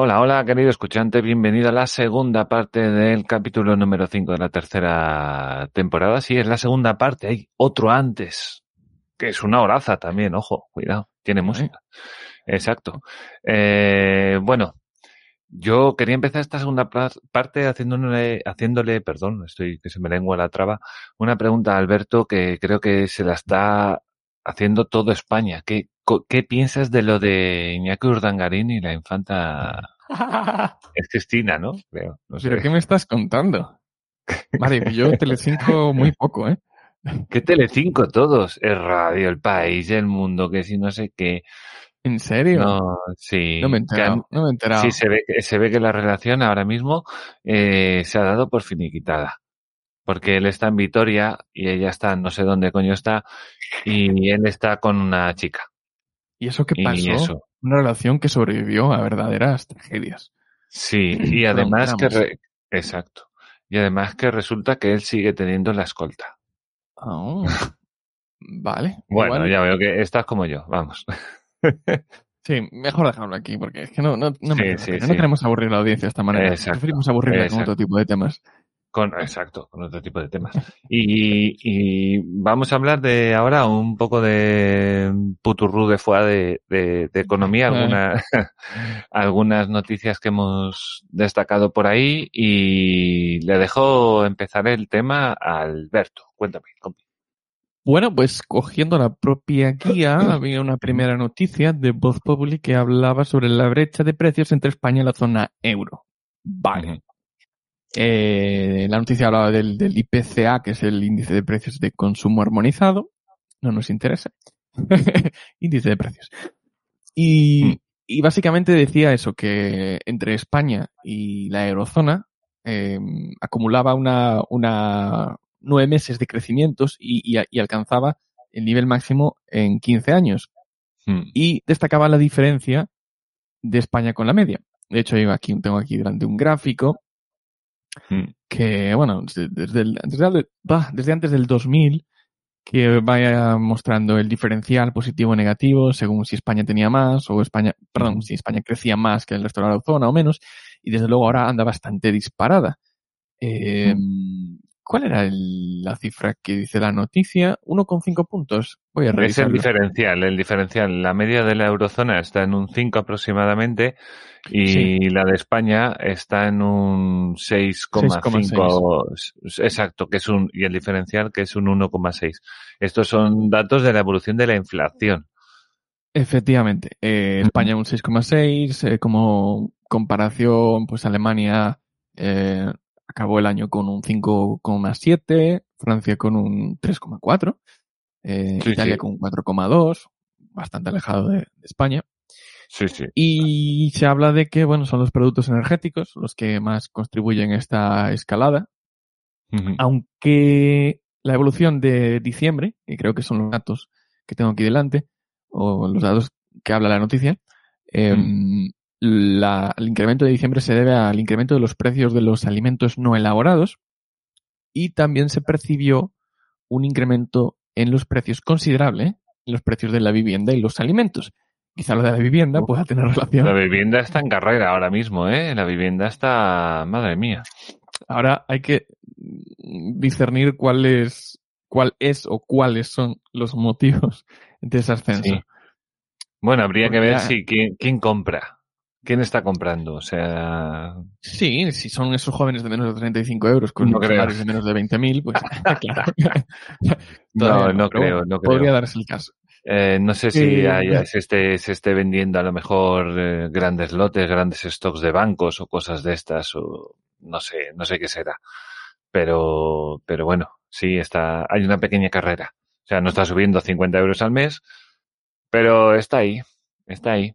Hola, hola, querido escuchante, bienvenido a la segunda parte del capítulo número 5 de la tercera temporada. Sí, es la segunda parte, hay otro antes, que es una horaza también, ojo, cuidado, tiene música. Exacto. Eh, bueno, yo quería empezar esta segunda parte haciéndole, haciéndole, perdón, estoy que se me lengua la traba, una pregunta a Alberto que creo que se la está haciendo todo España. ¿Qué, qué piensas de lo de Iñaki Urdangarín y la infanta? es Cristina, ¿no? Creo. No ¿Pero qué me estás contando? Vale, yo Telecinco muy poco, ¿eh? ¿Qué Telecinco todos? El radio, el país, el mundo, que si no sé qué. ¿En serio? No, sí. No me he enterado. no me he enterado. Sí, se ve, se ve que la relación ahora mismo eh, se ha dado por finiquitada. Porque él está en Vitoria y ella está no sé dónde coño está y él está con una chica. ¿Y eso qué pasó? eso. Una relación que sobrevivió a verdaderas tragedias. Sí, y además que... Exacto. Y además que resulta que él sigue teniendo la escolta. Oh. Vale. Bueno, ya veo que estás como yo, vamos. Sí, mejor dejarlo aquí, porque es que no, no, no, queremos aburrir la audiencia de esta manera. Preferimos aburrirla con otro tipo de temas. Con, exacto, con otro tipo de temas. Y, y vamos a hablar de ahora un poco de puturru de fuera de, de, economía, algunas, algunas noticias que hemos destacado por ahí y le dejo empezar el tema a Alberto. Cuéntame, compi. Bueno, pues cogiendo la propia guía, había una primera noticia de Voz Public que hablaba sobre la brecha de precios entre España y la zona euro. Vale. Eh, la noticia hablaba del, IPCA, que es el índice de precios de consumo armonizado. No nos interesa. índice de precios. Y, mm. y, básicamente decía eso, que entre España y la eurozona eh, acumulaba una, una, nueve meses de crecimientos y, alcanzaba el nivel máximo en 15 años. Hmm. Y destacaba la diferencia de España con la media. De hecho, yo aquí, tengo aquí delante un gráfico hmm. que, bueno, desde, desde, antes del 2000, que vaya mostrando el diferencial positivo o negativo según si España tenía más o España, perdón, hmm. si España crecía más que el resto de la zona o menos. Y desde luego ahora anda bastante disparada. Eh, ¿Cuál era la cifra que dice la noticia? 1,5 puntos. Voy a revisar. Es el diferencial, el diferencial. La media de la eurozona está en un 5 aproximadamente y la de España está en un 6,5. Exacto, que es un, y el diferencial que es un 1,6. Estos son datos de la evolución de la inflación. Efectivamente. Eh, España un 6,6, eh, como comparación, pues Alemania eh, acabó el año con un 5,7, Francia con un 3,4, eh, Italia con un 4,2, bastante alejado de, España. Sí, sí. Y se habla de que, bueno, son los productos energéticos los que más contribuyen a esta escalada. Aunque la evolución de diciembre, que creo que son los datos que tengo aquí delante, o los datos que habla la noticia, eh, la, el incremento de diciembre se debe al incremento de los precios de los alimentos no elaborados y también se percibió un incremento en los precios considerable en los precios de la vivienda y los alimentos. Quizá lo de la vivienda pueda tener relación. La vivienda está en carrera ahora mismo, ¿eh? La vivienda está, madre mía. Ahora hay que discernir cuál es, cuál es o cuáles son los motivos de ese ascenso. Bueno, habría que ver si quién compra. ¿Quién está comprando? O sea. Sí, si son esos jóvenes de menos de 35 euros con no salarios de menos de 20.000, pues claro. no, no, creo, no creo. Podría darse el caso. Eh, no sé si se, esté, se esté vendiendo a lo mejor eh, grandes lotes, grandes stocks de bancos o cosas de estas, o no sé, no sé qué será. Pero, pero bueno, sí está, hay una pequeña carrera. O sea, no está subiendo 50 euros al mes, pero está ahí, está ahí.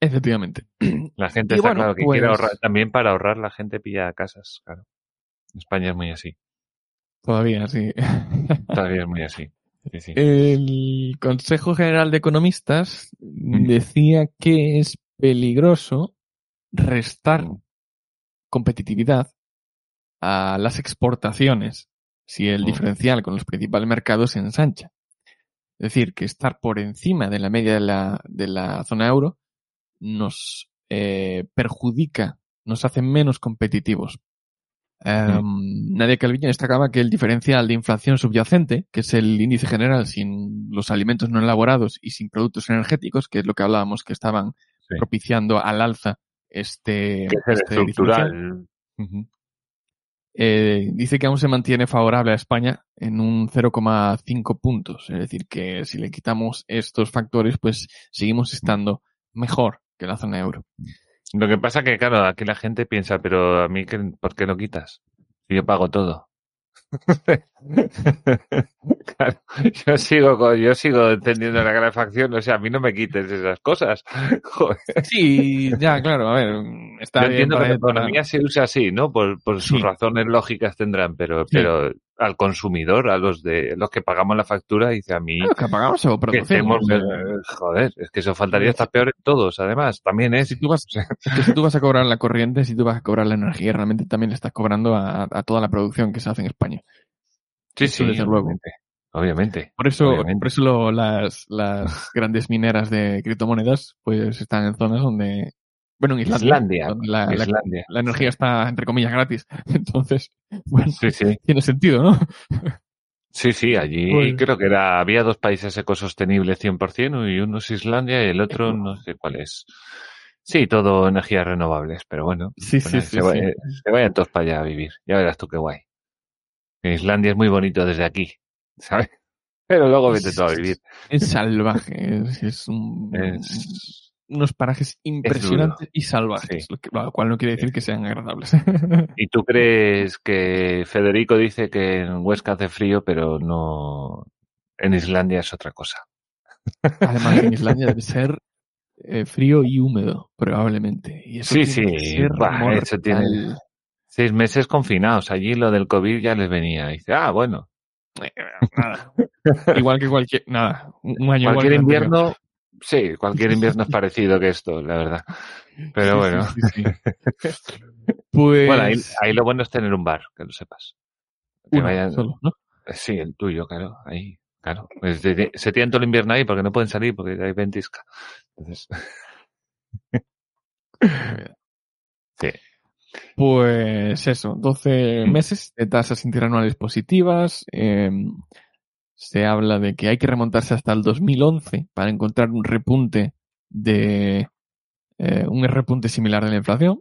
Efectivamente. La gente está claro que quiere ahorrar. Pues también para ahorrar la gente pilla casas, claro. España es muy así. Todavía, sí. Todavía es muy así. El Consejo General de Economistas mm. decía que es peligroso restar mm. competitividad a las exportaciones si el mm. diferencial con los principales mercados se ensancha. Es decir, que estar por encima de la media de la, de la zona euro nos eh, perjudica, nos hace menos competitivos. Um, Nadia Calviño destacaba que el diferencial de inflación subyacente, que es el índice general sin los alimentos no elaborados y sin productos energéticos, que es lo que hablábamos que estaban sí. propiciando al alza este, que es este estructural. Uh -huh. eh, dice que aún se mantiene favorable a España en un 0,5 puntos. Es decir, que si le quitamos estos factores, pues seguimos estando mejor que la zona euro. Lo que pasa que, claro, aquí la gente piensa, pero a mí, ¿por qué lo quitas? Si yo pago todo. claro, yo sigo yo sigo entendiendo la calefacción, o sea, a mí no me quites esas cosas. Joder. Sí, ya, claro, a ver, está yo bien entiendo que la economía se usa así, ¿no? Por, por sus Sí. razones lógicas tendrán, pero, Sí. pero al consumidor, a los de los que pagamos la factura, dice a mí Claro, que apagamos o que producimos. eh, joder, es que eso faltaría estar peor en todos, además, también es. Si tú, vas, es que si tú vas a cobrar la corriente, si tú vas a cobrar la energía, realmente también le estás cobrando a, a toda la producción que se hace en España. Sí, eso sí, desde luego. obviamente. Obviamente. Por eso, Obviamente. por eso lo- las, las grandes mineras de criptomonedas pues están en zonas donde, bueno, en Islandia, Islandia. la, la- Islandia. la energía está, entre comillas, gratis. Entonces, bueno, Sí, sí. tiene sentido, ¿no? Sí, sí, allí Pues- creo que era, había dos países ecosostenibles 100% y uno es Islandia y el otro no sé cuál es. Sí, todo energías renovables, pero bueno, Sí, bueno, sí, sí. se, va- sí. eh, se vayan todos para allá a vivir. Ya verás tú qué guay. Islandia es muy bonito desde aquí, ¿sabes? Pero luego vete tú a vivir. Es salvaje, es, es un- Es- unos parajes impresionantes y salvajes, Sí. lo, que- lo cual no quiere decir que sean agradables. ¿Y tú crees que Federico dice que en Huesca hace frío, pero no en Islandia es otra cosa? Además, en Islandia debe ser eh, frío y húmedo, probablemente. Y eso Sí, tiene sí, ser bah, eso tiene- mortal. Seis meses confinados. Allí lo del COVID ya les venía. Y dice, ah, bueno, Eh, Nada. Igual que cualquier. Nada. Un año cualquier invierno, sí, cualquier invierno es parecido que esto, la verdad. Pero bueno, sí, sí, sí. Pues. bueno, ahí, ahí lo bueno es tener un bar, que lo sepas. Que uno vayan- solo, ¿no? Sí, el tuyo, claro, ahí, claro. Pues de- se tiran todo el invierno ahí porque no pueden salir porque hay ventisca. Entonces, sí. Pues eso, 12 Mm. meses de tasas interanuales positivas. eh, se habla de que hay que remontarse hasta el 2011 para encontrar un repunte de eh, un repunte similar de la inflación.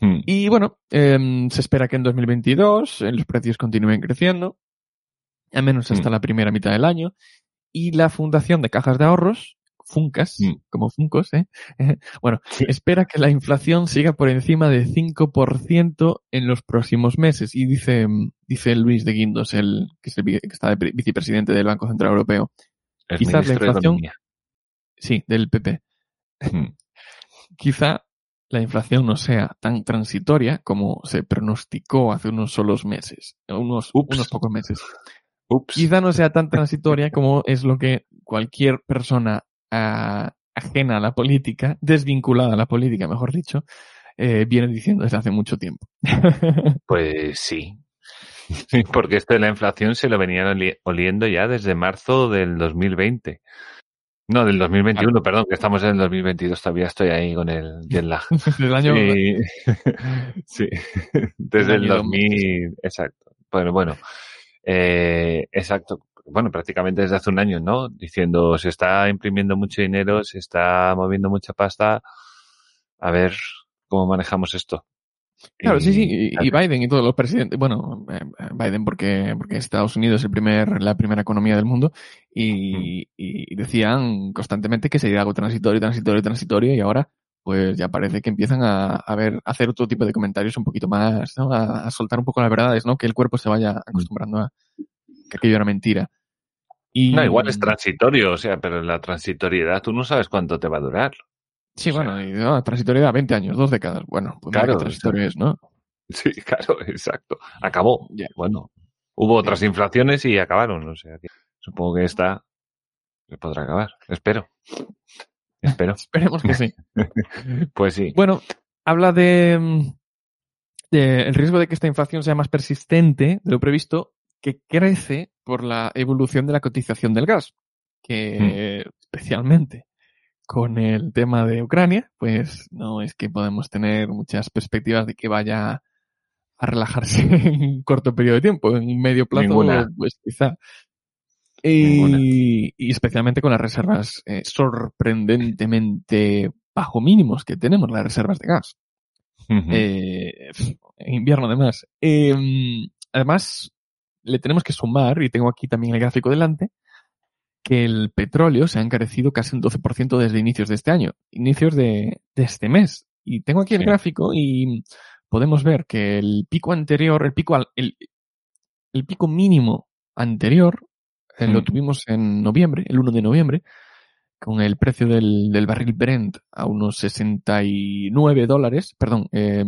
Hmm. Y bueno, em, se espera que en 2022 eh, los precios continúen creciendo, al menos hasta Mm. la primera mitad del año. Y la Fundación de Cajas de Ahorros, Funcas, Mm. como Funcos, ¿eh? bueno, Sí. espera que la inflación siga por encima de 5% en los próximos meses. Y dice, mm, dice Luis de Guindos, el, que, es el que está de pre- vicepresidente del Banco Central Europeo, El Quizás la de inflación- sí, del PP, Hmm. quizá la inflación no sea tan transitoria como se pronosticó hace unos solos meses, unos, Ups. unos pocos meses. Ups. Quizá no sea tan transitoria como es lo que cualquier persona ajena a la política, desvinculada a la política, mejor dicho, eh, viene diciendo desde hace mucho tiempo. Pues sí. Sí, Porque esto de la inflación se lo venían oli- oliendo ya desde marzo del 2020. No, del 2021, perdón, que estamos en el 2022, todavía estoy ahí con el jet lag. Desde el año, Sí, sí. desde el año 2000, exacto. Bueno, bueno, eh, exacto. Bueno, prácticamente desde hace un año, ¿no? Diciendo, se está imprimiendo mucho dinero, se está moviendo mucha pasta, a ver cómo manejamos esto. Claro, sí, sí, y, Biden y todos los presidentes, bueno, eh, Biden porque, porque Estados Unidos es el primer, la primera economía del mundo y, y decían constantemente que sería algo transitorio, transitorio, transitorio y ahora pues ya parece que empiezan a, a ver, a hacer otro tipo de comentarios un poquito más, ¿no? A, a soltar un poco las verdades, ¿no? Que el cuerpo se vaya acostumbrando a que aquello era mentira. Y, No, igual es transitorio, o sea, pero la transitoriedad tú no sabes cuánto te va a durar. Sí, o sea. bueno, y, no, transitoriedad, 20 años, dos décadas. Bueno, pues Claro, transitorio es, ¿no? Sí, claro, exacto. Acabó. Bueno, hubo otras inflaciones y acabaron, o sea, que supongo que esta se podrá acabar. Espero. Espero. Esperemos que sí. Pues sí. Bueno, habla de, mm, de el riesgo de que esta inflación sea más persistente de lo previsto, que crece por la evolución de la cotización del gas, que especialmente con el tema de Ucrania, pues no es que podemos tener muchas perspectivas de que vaya a relajarse en un corto periodo de tiempo, en un medio plazo, pues quizá. Y, especialmente con las reservas eh, sorprendentemente bajo mínimos que tenemos, las reservas de gas. eh, en invierno además. Eh, además, le tenemos que sumar, y tengo aquí también el gráfico delante, que el petróleo se ha encarecido casi un 12% desde inicios de este año, inicios de, este mes. Y tengo aquí el gráfico y podemos ver que el pico anterior, el pico, el, el pico mínimo anterior, eh, lo tuvimos en noviembre, el 1 de noviembre, con el precio del, del barril Brent a unos 69 dólares, perdón, eh,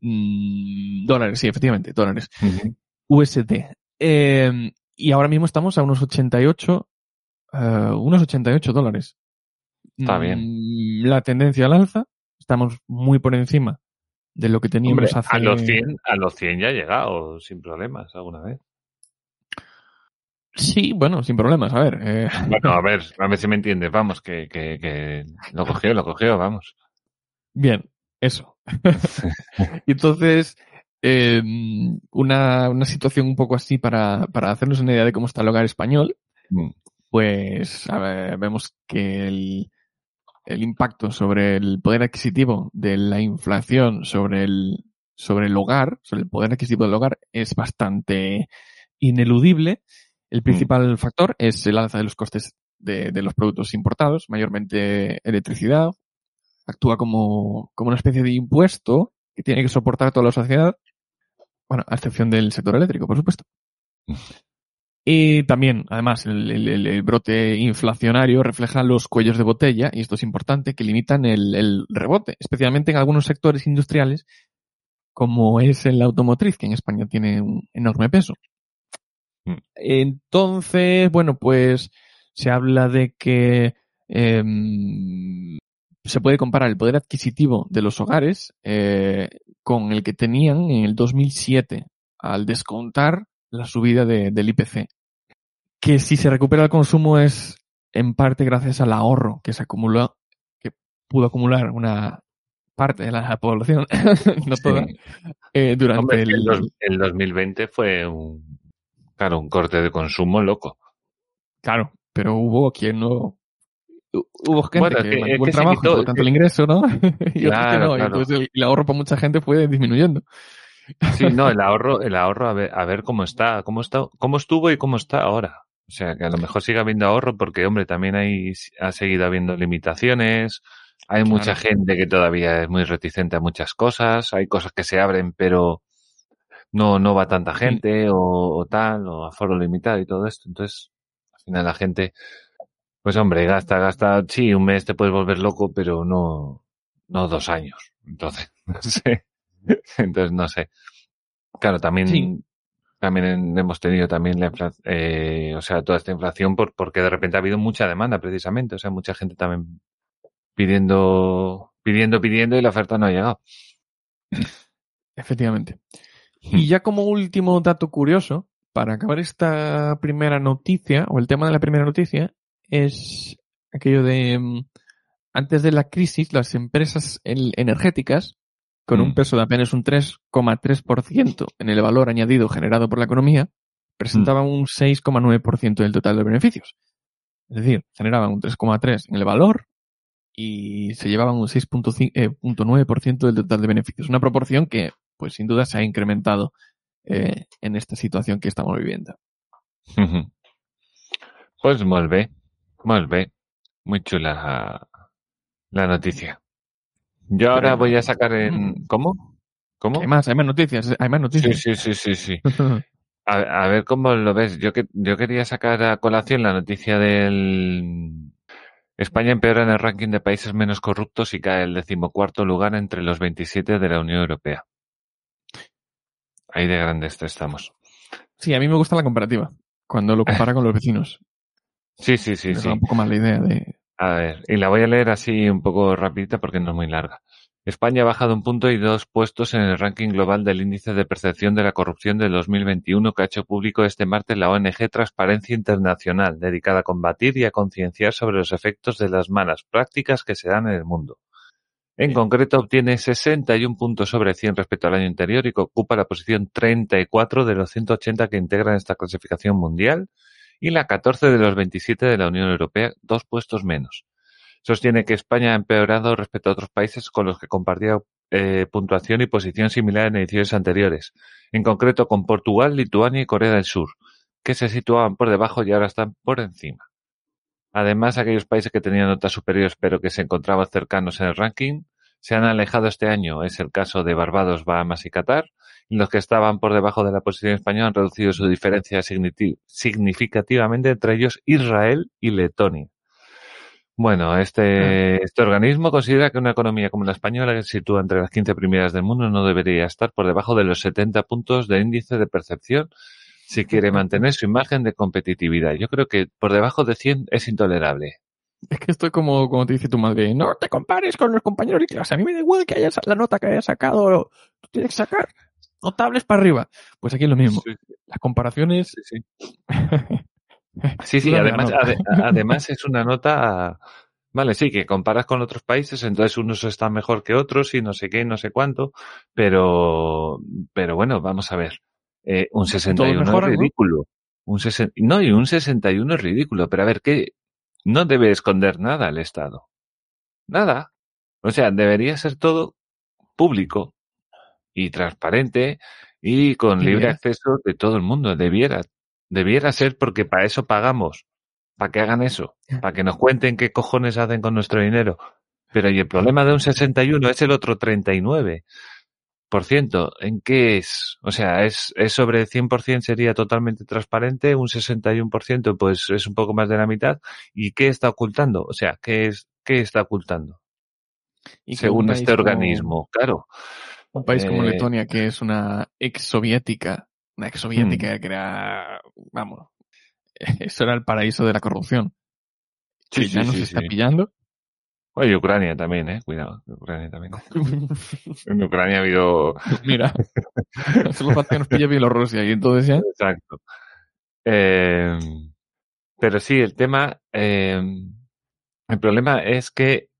dólares, sí, efectivamente, dólares. USD. Eh, y ahora mismo estamos a unos 88, uh, eh, unos 88 dólares. Está bien. Mm, la tendencia al alza, estamos muy por encima de lo que teníamos hace... A los 100, a los 100 ya ha llegado sin problemas alguna vez. Sí, bueno, sin problemas, a ver. Eh... Bueno, a ver, a ver si me entiendes, vamos, que, que, que lo cogió, lo cogió, vamos. Bien, eso. Entonces, eh, una, una, situación un poco así para, para, hacernos una idea de cómo está el hogar español, mm. pues a ver, vemos que el, el, impacto sobre el poder adquisitivo de la inflación sobre el, sobre el hogar, sobre el poder adquisitivo del hogar, es bastante ineludible. El mm. principal factor es el alza de los costes de, de, los productos importados, mayormente electricidad. Actúa como, como una especie de impuesto que tiene que soportar toda la sociedad bueno, a excepción del sector eléctrico, por supuesto. Y también, además, el, brote inflacionario refleja los cuellos de botella, y esto es importante, que limitan el, rebote, especialmente en algunos sectores industriales, como es el automotriz, que en España tiene un enorme peso. Mm. Entonces, bueno, pues se habla de que em, se puede comparar el poder adquisitivo de los hogares eh, con el que tenían en el 2007 al descontar la subida del IPC. Que si se recupera el consumo es en parte gracias al ahorro que se acumuló, que pudo acumular una parte de la población, no toda, eh, durante el... el... 2020 fue un, claro, un corte de consumo loco. Claro, pero hubo quien no hubo gente que, que trabajo, tanto el ingreso, ¿no? y no. Entonces el, ahorro para mucha gente fue disminuyendo. Sí, no, el ahorro, el ahorro a ver, a ver cómo está, cómo está, cómo estuvo y cómo está ahora. O sea, que a lo mejor sigue habiendo ahorro porque, hombre, también hay, ha seguido habiendo limitaciones. Hay mucha gente que todavía es muy reticente a muchas cosas. Hay cosas que se abren, pero no, no va tanta gente o, o tal, o aforo limitado y todo esto. Entonces, al final la gente, pues hombre, gasta, gasta, sí, un mes te puedes volver loco, pero no, no dos años. Entonces, no sé. Entonces, no sé. Claro, también, también hemos tenido también la inflación, eh, o sea, toda esta inflación por, porque de repente ha habido mucha demanda precisamente. O sea, mucha gente también pidiendo, pidiendo, pidiendo y la oferta no ha llegado. Efectivamente. Y ya como último dato curioso, para acabar esta primera noticia, o el tema de la primera noticia, es aquello de mm, antes de la crisis las empresas energéticas con un mm. peso de apenas un 3,3% en el valor añadido generado por la economía presentaban mm. un 6,9% del total de beneficios. Es decir, generaban un 3,3% en el valor y se llevaban un 6,9% eh, del total de beneficios. Una proporción que, pues sin duda, se ha incrementado eh, en esta situación que estamos viviendo. Pues muy muy bien. Muy chula la noticia. Yo ahora voy a sacar en... Mm. ¿Cómo? ¿Cómo? Hay más, hay más noticias, hay más noticias. Sí, sí, sí, sí, A, ver cómo lo ves. Yo, que, yo quería sacar a colación la noticia del... España empeora en el ranking de países menos corruptos y cae el decimocuarto lugar entre los 27 de la Unión Europea. Ahí de grandes estamos. Sí, a mí me gusta la comparativa, cuando lo compara con los vecinos. Sí, sí, sí. sí. un poco más la idea de. A ver, y la voy a leer así un poco rapidita porque no es muy larga. España ha bajado un punto y dos puestos en el ranking global del índice de percepción de la corrupción del 2021 que ha hecho público este martes la ONG Transparencia Internacional, dedicada a combatir y a concienciar sobre los efectos de las malas prácticas que se dan en el mundo. En concreto, obtiene 61 puntos sobre 100 respecto al año anterior y ocupa la posición 34 de los 180 que integran esta clasificación mundial y la 14 de los 27 de la Unión Europea, dos puestos menos. Sostiene que España ha empeorado respecto a otros países con los que compartía eh, puntuación y posición similar en ediciones anteriores, en concreto con Portugal, Lituania y Corea del Sur, que se situaban por debajo y ahora están por encima. Además, aquellos países que tenían notas superiores pero que se encontraban cercanos en el ranking se han alejado este año. Es el caso de Barbados, Bahamas y Qatar. Y los que estaban por debajo de la posición española han reducido su diferencia significativamente entre ellos Israel y Letonia. Bueno, este, este organismo considera que una economía como la española, que se sitúa entre las 15 primeras del mundo, no debería estar por debajo de los 70 puntos de índice de percepción si quiere mantener su imagen de competitividad. Yo creo que por debajo de 100 es intolerable. Es que estoy como, como te dice tu madre, no te compares con los compañeros de clase. A mí me da igual que hayas la nota que hayas sacado. Tú tienes que sacar notables para arriba. Pues aquí es lo mismo. Las comparaciones. Sí, sí. sí, sí además, además es una nota. Vale, sí, que comparas con otros países, entonces unos están mejor que otros y no sé qué, no sé cuánto, pero, pero bueno, vamos a ver. Eh, un 61 es ridículo. ¿no? Un no, y un 61 es ridículo, pero a ver, ¿qué? No debe esconder nada el Estado. Nada. O sea, debería ser todo público y transparente y con libre acceso de todo el mundo. Debiera, debiera ser porque para eso pagamos. Para que hagan eso. Para que nos cuenten qué cojones hacen con nuestro dinero. Pero y el problema de un 61 es el otro 39 por ciento, ¿en qué es? O sea, ¿es, es sobre el 100% sería totalmente transparente? ¿Un 61% pues es un poco más de la mitad? ¿Y qué está ocultando? O sea, ¿qué, es, qué está ocultando? Y Según este organismo, claro. Un país como eh, Letonia, que es una ex soviética, una ex soviética hmm. que era, vamos, eso era el paraíso de la corrupción. Sí, ya nos está pillando. Oye, Ucrania también, eh. Cuidado, Ucrania también. en Ucrania ha habido. Mira, solo falta que nos pille Bielorrusia y entonces ya. Exacto. Eh, pero sí, el tema. Eh, el problema es que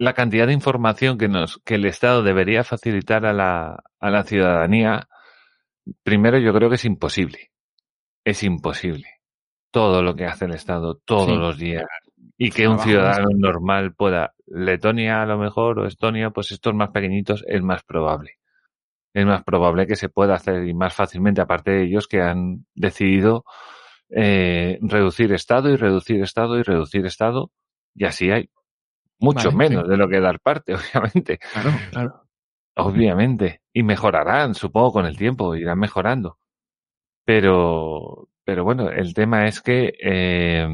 la cantidad de información que nos que el Estado debería facilitar a la, a la ciudadanía, primero yo creo que es imposible. Es imposible. Todo lo que hace el Estado todos los días, y que un ciudadano normal pueda, Letonia a lo mejor o Estonia, pues estos más pequeñitos es más probable. Es más probable que se pueda hacer y más fácilmente, aparte de ellos que han decidido eh, reducir Estado y reducir Estado y reducir Estado, y así hay mucho menos de lo que dar parte, obviamente. Claro, claro. Obviamente. Y mejorarán, supongo, con el tiempo, irán mejorando. Pero, pero bueno, el tema es que eh,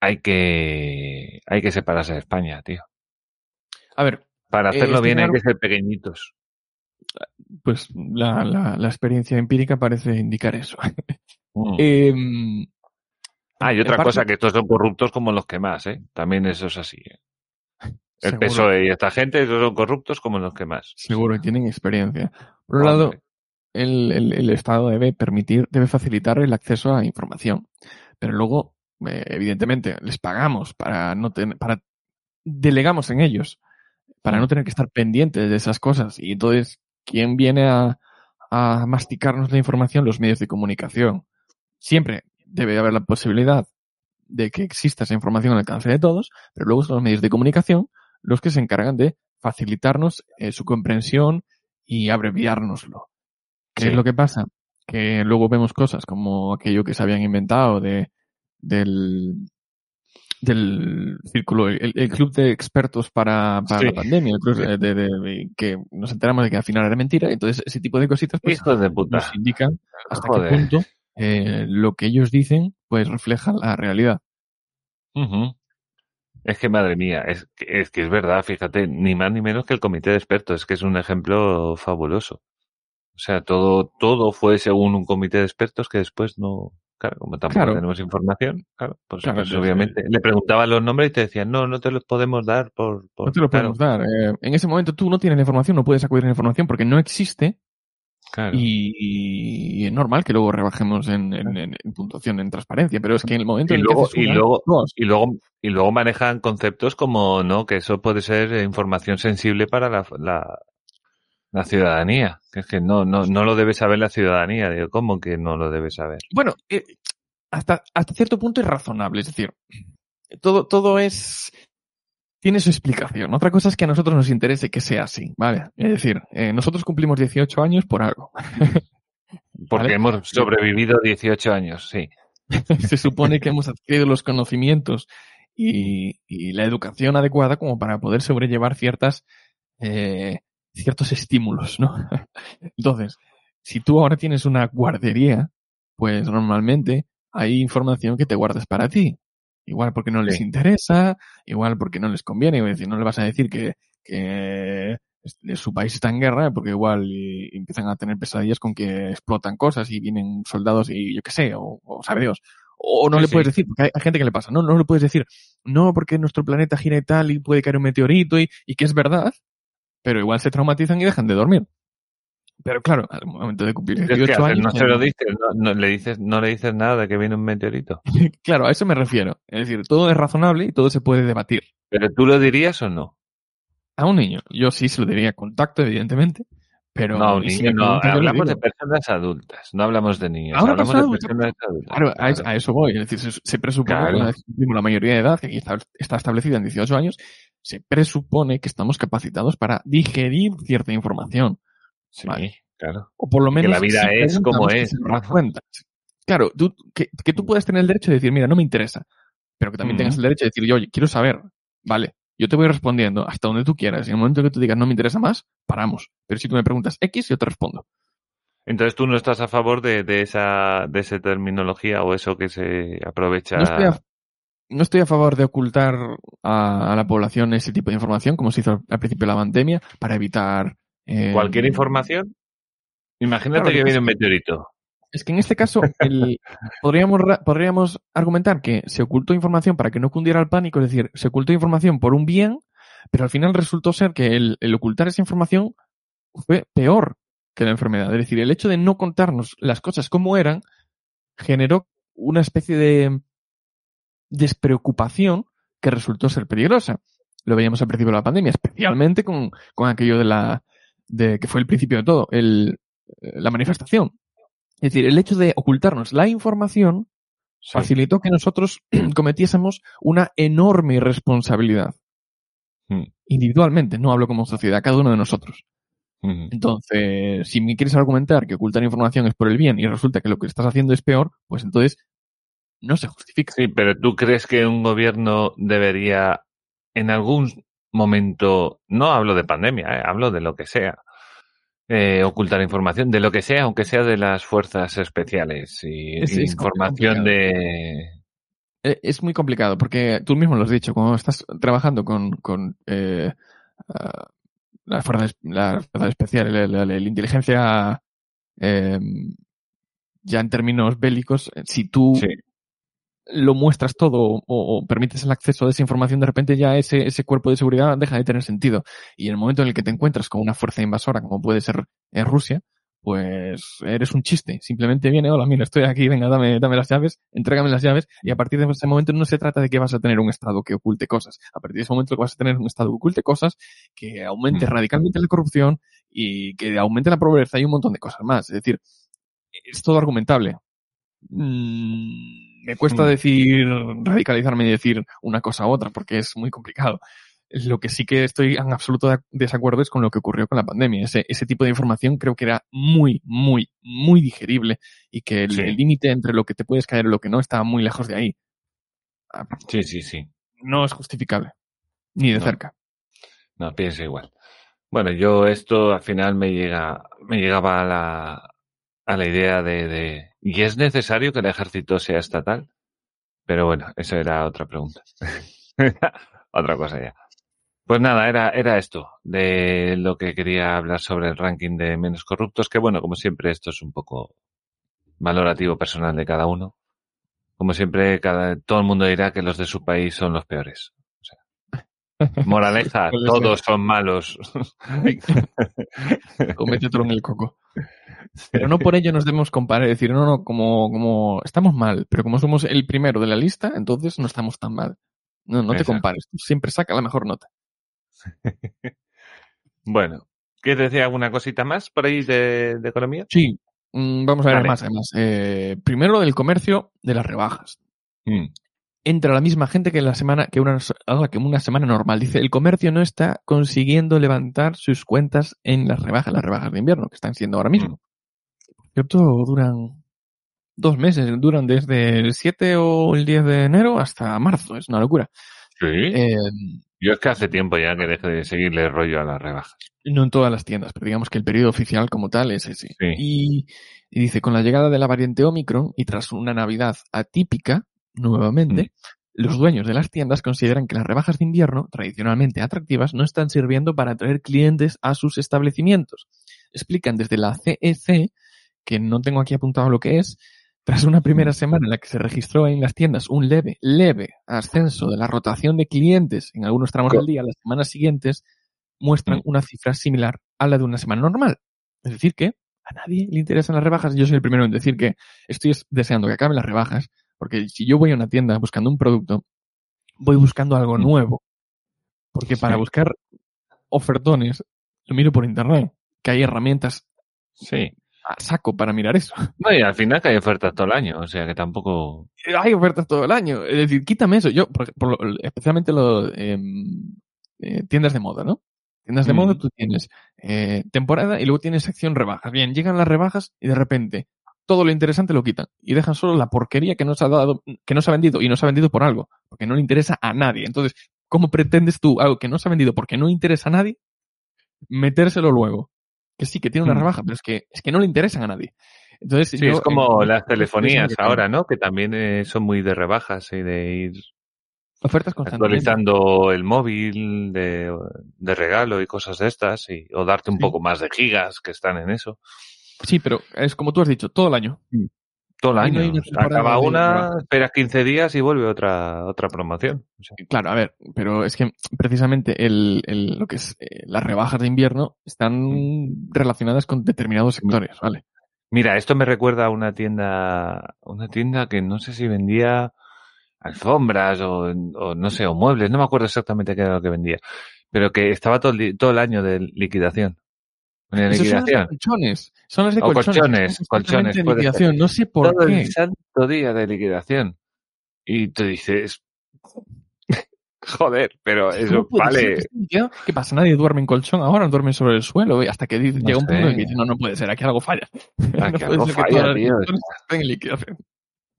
hay que, hay que separarse de España, tío. A ver. Para hacerlo bien hay que ser pequeñitos. Pues la, la, la, experiencia empírica parece indicar eso. Mm. eh, ah, y otra cosa, que estos son corruptos como los que más, ¿eh? También eso es así. ¿eh? El PSOE y esta gente, estos son corruptos como los que más. Seguro que tienen experiencia. Por un lado, el, el, el Estado debe permitir, debe facilitar el acceso a información. Pero luego eh, evidentemente, les pagamos para no tener, para delegamos en ellos, para no tener que estar pendientes de esas cosas. Y entonces, ¿quién viene a, a masticarnos la información? Los medios de comunicación. Siempre debe haber la posibilidad de que exista esa información al alcance de todos, pero luego son los medios de comunicación los que se encargan de facilitarnos eh, su comprensión y abreviárnoslo. ¿Qué es lo que pasa? Que luego vemos cosas como aquello que se habían inventado de del, del círculo, el, club de expertos para, para la pandemia, el de, de, que nos enteramos de que al final era mentira, entonces ese tipo de cositas pues, de puta. nos indican hasta qué punto eh, lo que ellos dicen pues refleja la realidad. Es que madre mía, es, es que es verdad, fíjate, ni más ni menos que el comité de expertos, es que es un ejemplo fabuloso. O sea, todo, todo fue según un comité de expertos que después no, Claro, como tampoco tenemos información, claro, pues, pues obviamente le preguntaban los nombres y te decían, no, no te los podemos dar por... no te los podemos dar. Eh, en ese momento tú no tienes la información, no puedes acudir a la información porque no existe. Claro. Y, es normal que luego rebajemos en, puntuación, en transparencia, pero es que en el momento y en luego, que y luego, y luego y luego manejan conceptos como no que eso puede ser información sensible para la, la ciudadanía, que es que no, no, no lo debe saber la ciudadanía. Digo, ¿cómo que no lo debe saber? Bueno, eh, hasta, hasta cierto punto es razonable, es decir, todo, todo es, tiene su explicación. Otra cosa es que a nosotros nos interese que sea así, ¿vale? Es decir, eh, nosotros cumplimos 18 años por algo. Porque hemos sobrevivido 18 años, sí. Se supone que hemos adquirido los conocimientos y, y, la educación adecuada como para poder sobrellevar ciertas eh, ciertos estímulos, ¿no? Entonces, si tú ahora tienes una guardería, pues normalmente hay información que te guardas para ti. Igual porque no les interesa, igual porque no les conviene, decir, no le vas a decir que, que su país está en guerra, porque igual empiezan a tener pesadillas con que explotan cosas y vienen soldados y yo qué sé, o, sabe Dios. O no le puedes decir, porque hay, gente que le pasa, no, no le puedes decir, no, porque nuestro planeta gira y tal y puede caer un meteorito y, y que es verdad, pero igual se traumatizan y dejan de dormir. Pero claro, al momento de cumplir 18 años. No se lo dices, no, le dices, no le dices nada de que viene un meteorito. claro, a eso me refiero. Es decir, todo es razonable y todo se puede debatir. ¿Pero tú lo dirías o no? A un niño. Yo sí se lo diría contacto, evidentemente. Pero no, niño no. Hablamos de personas adultas, no hablamos de niños. hablamos de personas adultas. Claro, a, eso voy. Es decir, se, presupone que la mayoría de edad, que aquí está, está establecida en 18 años, se presupone que estamos capacitados para digerir cierta información. Sí, claro. O por lo menos. Que la vida es como es. Claro, tú, que, que, tú puedas tener el derecho de decir, mira, no me interesa. Pero que también tengas el derecho de decir, yo, oye, quiero saber. Vale, yo te voy respondiendo hasta donde tú quieras. Y en el momento que tú digas, no me interesa más, paramos. Pero si tú me preguntas X, yo te respondo. Entonces tú no estás a favor de, de esa, de esa terminología o eso que se aprovecha. No estoy a, no estoy a favor de ocultar a, la población ese tipo de información, como se hizo al principio de la pandemia, para evitar... Eh, ¿Cualquier información? Imagínate que viene un meteorito. Es que en este caso el, podríamos, podríamos argumentar que se ocultó información para que no cundiera el pánico, es decir, se ocultó información por un bien, pero al final resultó ser que el, el ocultar esa información fue peor que la enfermedad. Es decir, el hecho de no contarnos las cosas como eran generó una especie de despreocupación que resultó ser peligrosa. Lo veíamos al principio de la pandemia, especialmente con, con aquello de la, de que fue el principio de todo, el, eh, la manifestación. Es decir, el hecho de ocultarnos la información facilitó que nosotros cometiésemos una enorme irresponsabilidad. Hmm. Individualmente, no hablo como sociedad, cada uno de nosotros. Entonces, si me quieres argumentar que ocultar información es por el bien y resulta que lo que estás haciendo es peor, pues entonces no se justifica. Sí, pero ¿tú crees que un gobierno debería en algún momento, no hablo de pandemia, eh, hablo de lo que sea, eh, ocultar información, de lo que sea, aunque sea de las fuerzas especiales y información de... E, es muy complicado porque tú mismo lo has dicho, cuando estás trabajando con, con eh, las fuerzas la fuerza especial, la, inteligencia eh, ya en términos bélicos, si tú lo muestras todo o, permites el acceso a esa información, de repente ya ese, ese cuerpo de seguridad deja de tener sentido. Y en el momento en el que te encuentras con una fuerza invasora, como puede ser en Rusia, pues eres un chiste. Simplemente viene, hola, mira, estoy aquí, venga, dame, dame las llaves, entrégame las llaves, y a partir de ese momento no se trata de que vas a tener un Estado que oculte cosas. A partir de ese momento vas a tener un Estado que oculte cosas, que aumente mm. radicalmente la corrupción y que aumente la pobreza y un montón de cosas más. Es decir, es todo argumentable. Mm me cuesta decir, radicalizarme y decir una cosa u otra, porque es muy complicado. Lo que sí que estoy en absoluto desacuerdo es con lo que ocurrió con la pandemia. Ese, ese tipo de información creo que era muy, muy, muy digerible y que el límite entre lo que te puedes caer y lo que no está muy lejos de ahí. Ah, sí, sí, sí. No es justificable. Ni de cerca. No, pienso igual. Bueno, yo esto al final me llega, me llegaba a la, a la idea de, ¿y es necesario que el ejército sea estatal? Pero bueno, eso era otra pregunta. otra cosa ya. Pues nada, era, era esto, de lo que quería hablar sobre el ranking de menos corruptos, que bueno, como siempre, esto es un poco valorativo personal de cada uno. como siempre, cada, todo el mundo dirá que los de su país son los peores. O sea, moraleja, todos son malos. o métetelo en el coco. Pero no por ello nos debemos comparar, decir, no, no, como, como estamos mal, pero como somos el primero de la lista, entonces no estamos tan mal. No, no te compares, siempre saca la mejor nota. bueno, ¿quieres decir alguna cosita más por ahí de, economía? Sí, mm, vamos a ver más, además. Eh, primero lo del comercio de las rebajas. Mm. Entra la misma gente que la semana, que una, que una semana normal. Dice, el comercio no está consiguiendo levantar sus cuentas en las rebajas, las rebajas de invierno que están siendo ahora mismo. Duran dos meses, duran desde el 7 o el 10 de enero hasta marzo, es una locura. Sí. Eh, Yo es que hace tiempo ya que deje de seguirle rollo a las rebajas. No en todas las tiendas, pero digamos que el periodo oficial como tal es ese. Y, dice, con la llegada de la variante Omicron y tras una Navidad atípica, nuevamente, mm. los dueños de las tiendas consideran que las rebajas de invierno, tradicionalmente atractivas, no están sirviendo para atraer clientes a sus establecimientos. Explican desde la CEC, e que no tengo aquí apuntado lo que es, tras una primera semana en la que se registró en las tiendas un leve, leve ascenso de la rotación de clientes en algunos tramos del día, las semanas siguientes muestran una cifra similar a la de una semana normal. Es decir, que a nadie le interesan las rebajas. Yo soy el primero en decir que estoy deseando que acaben las rebajas, porque si yo voy a una tienda buscando un producto, voy buscando algo nuevo. Porque para buscar ofertones, lo miro por internet, que hay herramientas sí saco para mirar eso. No, y al final que hay ofertas todo el año, o sea que tampoco... Hay ofertas todo el año, es decir, quítame eso. Yo, por, especialmente los em, eh, tiendas de moda, ¿no? Tiendas de moda tú tienes eh, temporada y luego tienes sección rebajas. Bien, llegan las rebajas y de repente todo lo interesante lo quitan y dejan solo la porquería que nos ha dado, que no se ha vendido y no se ha vendido por algo, porque no le interesa a nadie. Entonces, ¿cómo pretendes tú algo que no se ha vendido porque no interesa a nadie metérselo luego? Que sí, que tiene una mm. rebaja, pero es que, es que no le interesan a nadie. Entonces, sí, es como las telefonías ahora, ¿no? Que también eh, son muy de rebajas y de ir ofertas actualizando el móvil de, de, regalo y cosas de estas, y, o darte un poco más de gigas que están en eso. Sí, pero es como tú has dicho, todo el año. Mm. Todo el año. Acaba una, esperas 15 días y vuelve otra, otra promoción. Claro, a ver, pero es que precisamente el, el, lo que es eh, las rebajas de invierno están relacionadas con determinados sectores, ¿vale? Mira, esto me recuerda a una tienda, una tienda que no sé si vendía alfombras o, o no sé, o muebles, no me acuerdo exactamente qué era lo que vendía, pero que estaba todo el, todo el año de liquidación. Liquidación. Son las de colchones. Son las de colchones. Colchones, De liquidación. No sé por Todo qué. el santo día de liquidación. Y tú dices, joder, pero eso vale. ¿Qué pasa? Nadie duerme en colchón ahora, duerme sobre el suelo hasta que llega un punto en que dice, no, no puede ser, aquí algo falla. Aquí algo falla, tío. En liquidación.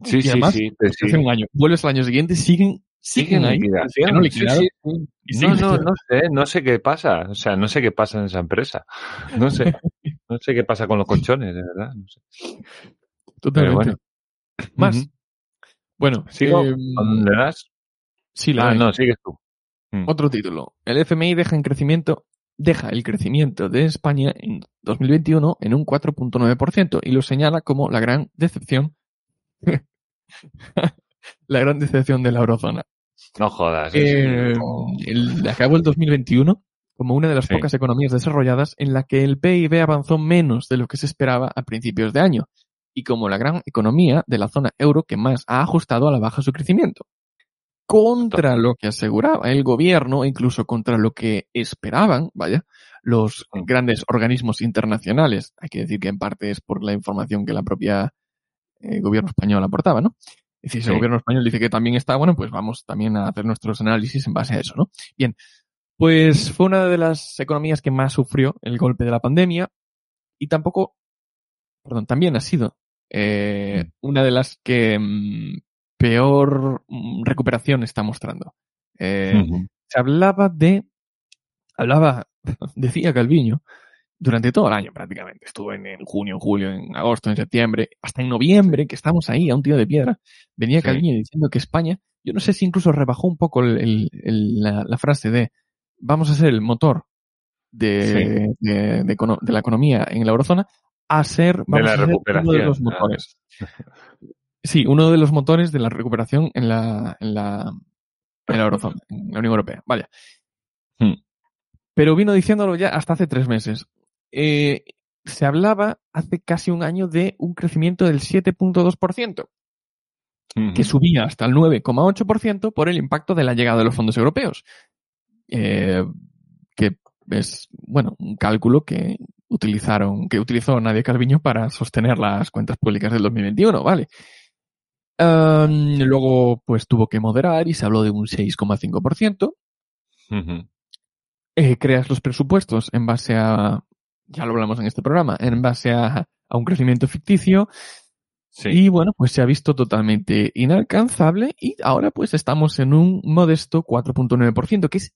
Sí, sí, sí, Hace un año. Vuelves al año siguiente, siguen siguen ahí. No, no, no, sé, no sé qué pasa. O sea, no sé qué pasa en esa empresa. No sé. No sé qué pasa con los colchones, de verdad. No sé. Totalmente. Más. Bueno, ¿sigo? Eh, ¿Dónde das? Sí, ah, no, sigues tú. Mm. Otro título. El FMI deja en crecimiento deja el crecimiento de España en 2021 en un 4.9% y lo señala como la gran decepción la gran decepción de la eurozona. No jodas. Eh, el, acabó el 2021 como una de las pocas economías desarrolladas en la que el PIB avanzó menos de lo que se esperaba a principios de año y como la gran economía de la zona euro que más ha ajustado a la baja su crecimiento. Contra lo que aseguraba el gobierno, incluso contra lo que esperaban, vaya, los grandes organismos internacionales. Hay que decir que en parte es por la información que la propia eh, gobierno español aportaba, ¿no? Y si el gobierno español dice que también está bueno, pues vamos también a hacer nuestros análisis en base a eso, ¿no? Bien, pues fue una de las economías que más sufrió el golpe de la pandemia y tampoco, perdón, también ha sido eh, mm. una de las que mm, peor mm, recuperación está mostrando. Eh, se hablaba de, hablaba, decía Calviño, durante todo el año prácticamente. Estuvo en, junio, en julio, en agosto, en septiembre, hasta en noviembre, que estamos ahí a un tiro de piedra. Venía sí. diciendo que España, yo no sé si incluso rebajó un poco el, el, la, frase de vamos a ser el motor de, de, de, la economía en la eurozona a ser, vamos de la a ser recuperación, uno de los motores. Sí, uno de los motores de la recuperación en la, en la, en la eurozona, en la Unión Europea. Vaya. Hmm. Pero vino diciéndolo ya hasta hace tres meses. Eh, se hablaba hace casi un año de un crecimiento del 7.2%, que subía hasta el 9,8% por el impacto de la llegada de los fondos europeos. Eh, que es, bueno, un cálculo que utilizaron, que utilizó Nadia Calviño para sostener las cuentas públicas del 2021, ¿vale? luego, pues tuvo que moderar y se habló de un 6,5%. Eh, creas los presupuestos en base a, ya lo hablamos en este programa, en base a, un crecimiento ficticio. Y bueno, pues se ha visto totalmente inalcanzable y ahora pues estamos en un modesto 4.9%, que es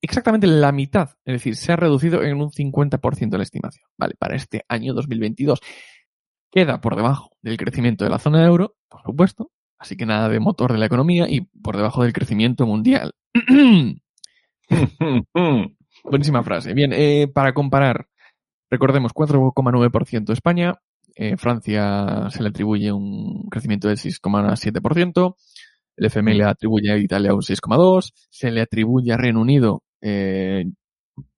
exactamente la mitad, es decir, se ha reducido en un 50% la estimación, ¿vale? Para este año 2022. Queda por debajo del crecimiento de la zona de euro, por supuesto, así que nada de motor de la economía y por debajo del crecimiento mundial. Buenísima frase. Bien, eh, para comparar, recordemos 4,9% España, eh, Francia se le atribuye un crecimiento del 6,7%, el FMI le atribuye a Italia un 6,2%, se le atribuye a Reino Unido eh,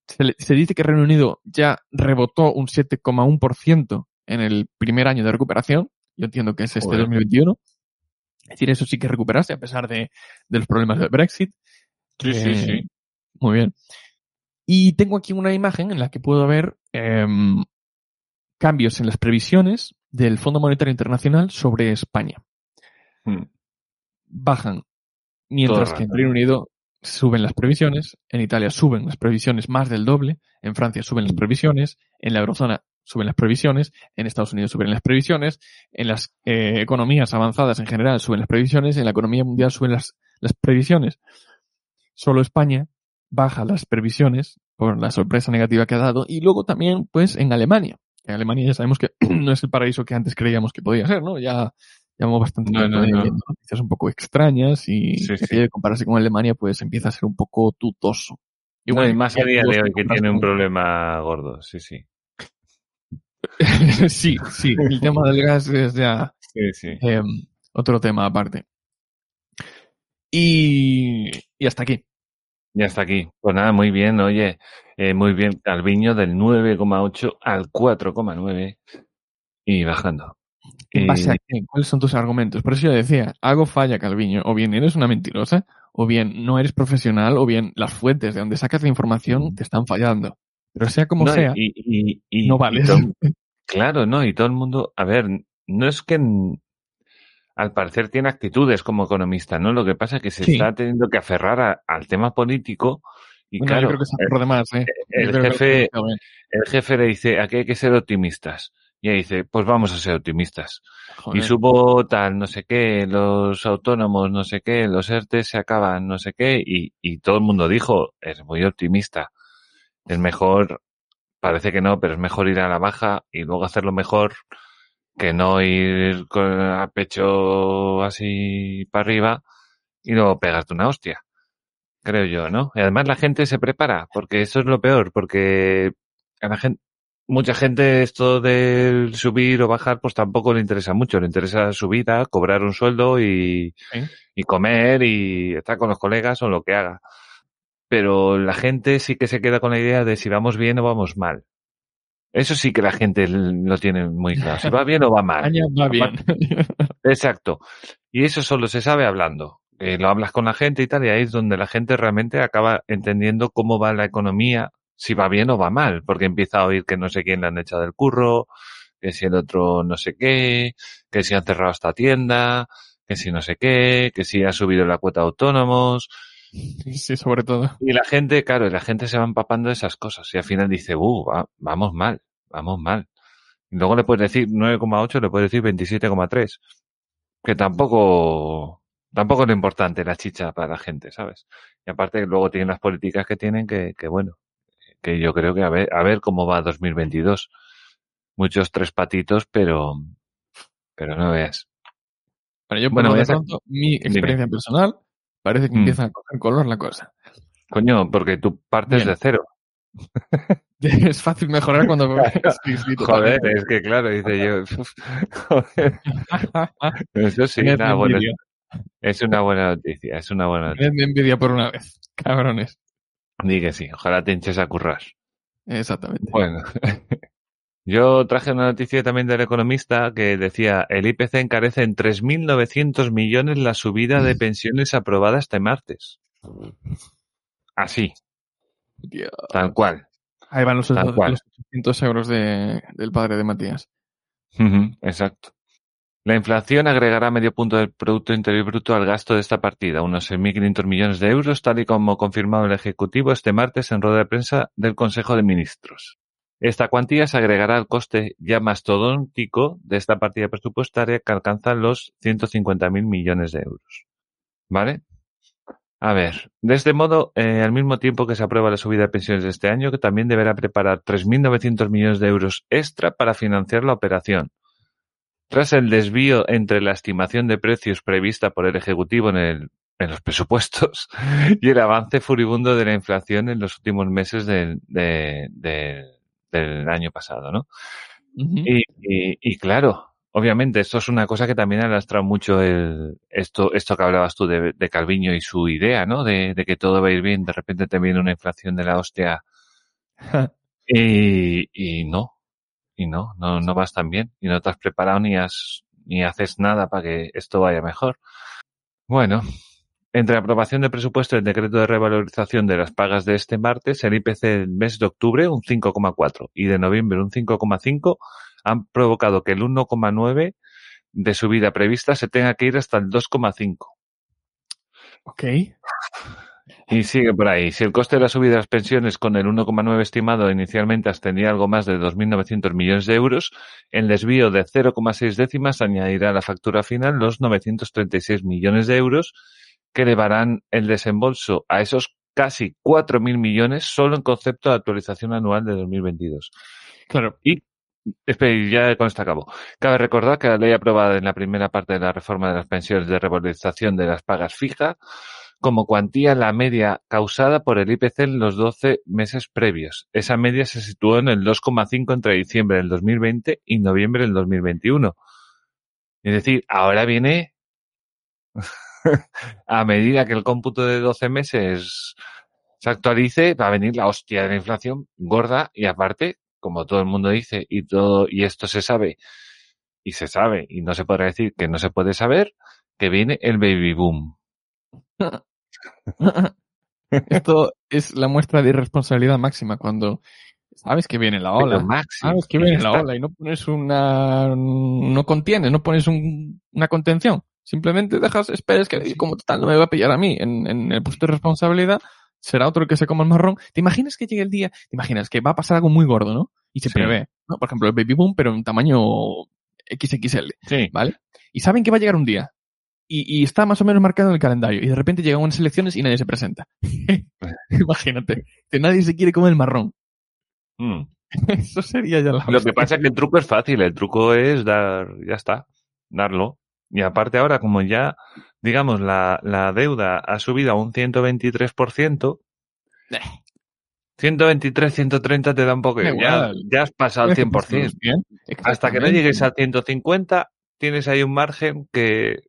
se, dice que Reino Unido ya rebotó un 7,1% en el primer año de recuperación. Yo entiendo que es este 2021. Es decir, eso sí que recuperase a pesar de, los problemas del Brexit. Sí, sí, sí. Muy bien. Y tengo aquí una imagen en la que puedo ver em, cambios en las previsiones del Fondo Monetario Internacional sobre España. Hmm. Bajan, mientras que en Reino Unido suben las previsiones, en Italia suben las previsiones más del doble, en Francia suben las previsiones, en la eurozona suben las previsiones, en Estados Unidos suben las previsiones, en las eh, economías avanzadas en general suben las previsiones, en la economía mundial suben las, las previsiones. Solo España baja las previsiones por la sorpresa negativa que ha dado y luego también pues en Alemania. En Alemania ya sabemos que no es el paraíso que antes creíamos que podía ser, ¿no? Ya llamó bastante no, noticias un poco extrañas y si compararse con Alemania pues empieza a ser un poco tutoso. Y bueno, más a día de hoy que tiene un problema gordo, sí, sí. sí, sí, el tema del gas es ya em, otro tema aparte. Y, y hasta aquí. Y hasta aquí. Pues nada, muy bien, oye, eh, muy bien, Calviño del 9,8 al 4,9 y bajando. ¿En base a qué? ¿Cuáles son tus argumentos? Por eso yo decía, algo falla, Calviño. O bien eres una mentirosa, o bien no eres profesional, o bien las fuentes de donde sacas la información te están fallando. Pero sea como sea, y, no vale. claro, no, y todo el mundo, a ver, no es que al parecer tiene actitudes como economista, ¿no? Lo que pasa es que se está teniendo que aferrar al tema político y claro, creo que es por demás, ¿eh? el, jefe, el jefe le dice, aquí hay que ser optimistas. Y ahí dice, pues vamos a ser optimistas. Y subo tal, no sé qué, los autónomos, no sé qué, los ERTE se acaban, no sé qué, y, y todo el mundo dijo, es muy optimista. Es mejor, parece que no, pero es mejor ir a la baja y luego hacerlo mejor que no ir con a pecho así para arriba y luego pegarte una hostia. Creo yo, ¿no? Y además la gente se prepara, porque eso es lo peor, porque a la gente, mucha gente esto del subir o bajar pues tampoco le interesa mucho, le interesa su vida, cobrar un sueldo y, y comer y estar con los colegas o lo que haga. Pero la gente sí que se queda con la idea de si vamos bien o vamos mal. Eso sí que la gente lo tiene muy claro. Si va bien o va mal. Va bien. Exacto. Y eso solo se sabe hablando. Eh, lo hablas con la gente y tal, y ahí es donde la gente realmente acaba entendiendo cómo va la economía si va bien o va mal, porque empieza a oír que no sé quién le han echado del curro, que si el otro no sé qué, que si han cerrado esta tienda, que si no sé qué, que si ha subido la cuota de autónomos. Sí, sobre todo. Y la gente, claro, la gente se va empapando de esas cosas y al final dice, uh, vamos mal, vamos mal. Y luego le puedes decir 9,8, le puedes decir 27,3. Que tampoco, tampoco es lo importante la chicha para la gente, ¿sabes? Y aparte luego tienen las políticas que tienen que, que bueno, que yo creo que a ver, a ver cómo va 2022. Muchos tres patitos, pero, pero no veas. Bueno, yo bueno, de pronto, mi experiencia personal parece que mm. empieza a coger color la cosa. Coño, porque tú partes de cero. es fácil mejorar cuando... Sí, sí, joder, es que claro, dice yo... Joder. Eso sí, nada, bueno, es una buena noticia, es una buena noticia. Me envidia por una vez, cabrones. Di que sí, ojalá te hinches a currar. Exactamente. Bueno, yo traje una noticia también del economista que decía el IPC encarece en 3.900 millones la subida de pensiones aprobada este martes. Así. Tal cual. Ahí van los, 800 euros de, del padre de Matías. exacto. La inflación agregará medio punto del Producto Interior Bruto al gasto de esta partida, unos 6.500 millones de euros, tal y como confirmado el Ejecutivo este martes en rueda de prensa del Consejo de Ministros. Esta cuantía se agregará al coste ya mastodóntico de esta partida presupuestaria que alcanza los 150.000 millones de euros. ¿Vale? A ver, de este modo, eh, al mismo tiempo que se aprueba la subida de pensiones de este año, que también deberá preparar 3.900 millones de euros extra para financiar la operación, tras el desvío entre la estimación de precios prevista por el Ejecutivo en, el, en los presupuestos y el avance furibundo de la inflación en los últimos meses de, del año pasado, ¿no? y, y, claro, obviamente esto es una cosa que también ha lastrado mucho el, esto, esto que hablabas tú de, de Calviño y su idea, ¿no? De, de, que todo va a ir bien, de repente te viene una inflación de la hostia. y, y no, y no, no, no vas tan bien y no te has preparado ni has, ni haces nada para que esto vaya mejor. Bueno, entre la aprobación del presupuesto y el decreto de revalorización de las pagas de este martes, el IPC del mes de octubre un 5,4 y de noviembre un 5,5 han provocado que el 1,9 de subida prevista se tenga que ir hasta el 2,5. Ok. Y sigue por ahí. Si el coste de la subida de las pensiones con el 1,9 estimado inicialmente ascendía algo más de 2.900 millones de euros, el desvío de 0,6 décimas añadirá a la factura final los 936 millones de euros que elevarán el desembolso a esos casi 4.000 millones solo en concepto de actualización anual de 2022. Claro. Y ya con esto acabo. Cabe recordar que la ley aprobada en la primera parte de la reforma de las pensiones de revalorización de las pagas fijas como cuantía la media causada por el IPC en los 12 meses previos. Esa media se situó en el 2,5 entre diciembre del 2020 y noviembre del 2021. Es decir, ahora viene, a medida que el cómputo de 12 meses se actualice, va a venir la hostia de la inflación gorda y aparte, como todo el mundo dice y todo, y esto se sabe, y se sabe, y no se podrá decir que no se puede saber, que viene el baby boom. Esto es la muestra de irresponsabilidad máxima cuando sabes que viene la ola. sabes que viene la ola y no pones una, no contienes, no pones una contención. Simplemente dejas, esperes que como total no me va a pillar a mí en, el puesto de responsabilidad, será otro el que se coma el marrón. ¿Te imaginas que llegue el día? ¿Te imaginas que va a pasar algo muy gordo, no? Y se prevé, ¿no? Por ejemplo, el baby boom, pero en tamaño XXL. Sí. ¿Vale? Y saben que va a llegar un día y, está más o menos marcado en el calendario. Y de repente llegan unas elecciones y nadie se presenta. Imagínate, que nadie se quiere comer el marrón. Hmm. Eso sería ya la Lo que pasa es que el truco es fácil, el truco es dar, ya está, darlo. Y aparte ahora, como ya, digamos, la, la deuda ha subido a un 123%, 123, 130 te da un poco. Ya, ya has pasado el 100%. Hasta que no llegues al 150, tienes ahí un margen que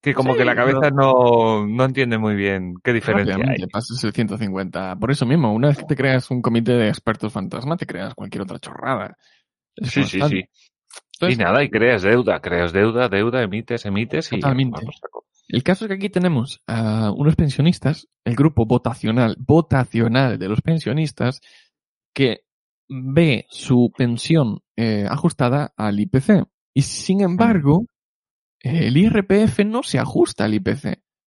que como que la cabeza no, no entiende muy bien qué diferencia hay. pasas el 150. Por eso mismo, una vez que te creas un comité de expertos fantasma, te creas cualquier otra chorrada. sí, sí, sí. Y nada, y creas deuda, creas deuda, deuda, emites, emites y... Totalmente. El caso es que aquí tenemos a unos pensionistas, el grupo votacional, votacional de los pensionistas, que ve su pensión eh, ajustada al IPC. Y sin embargo, el IRPF no se ajusta al IPC.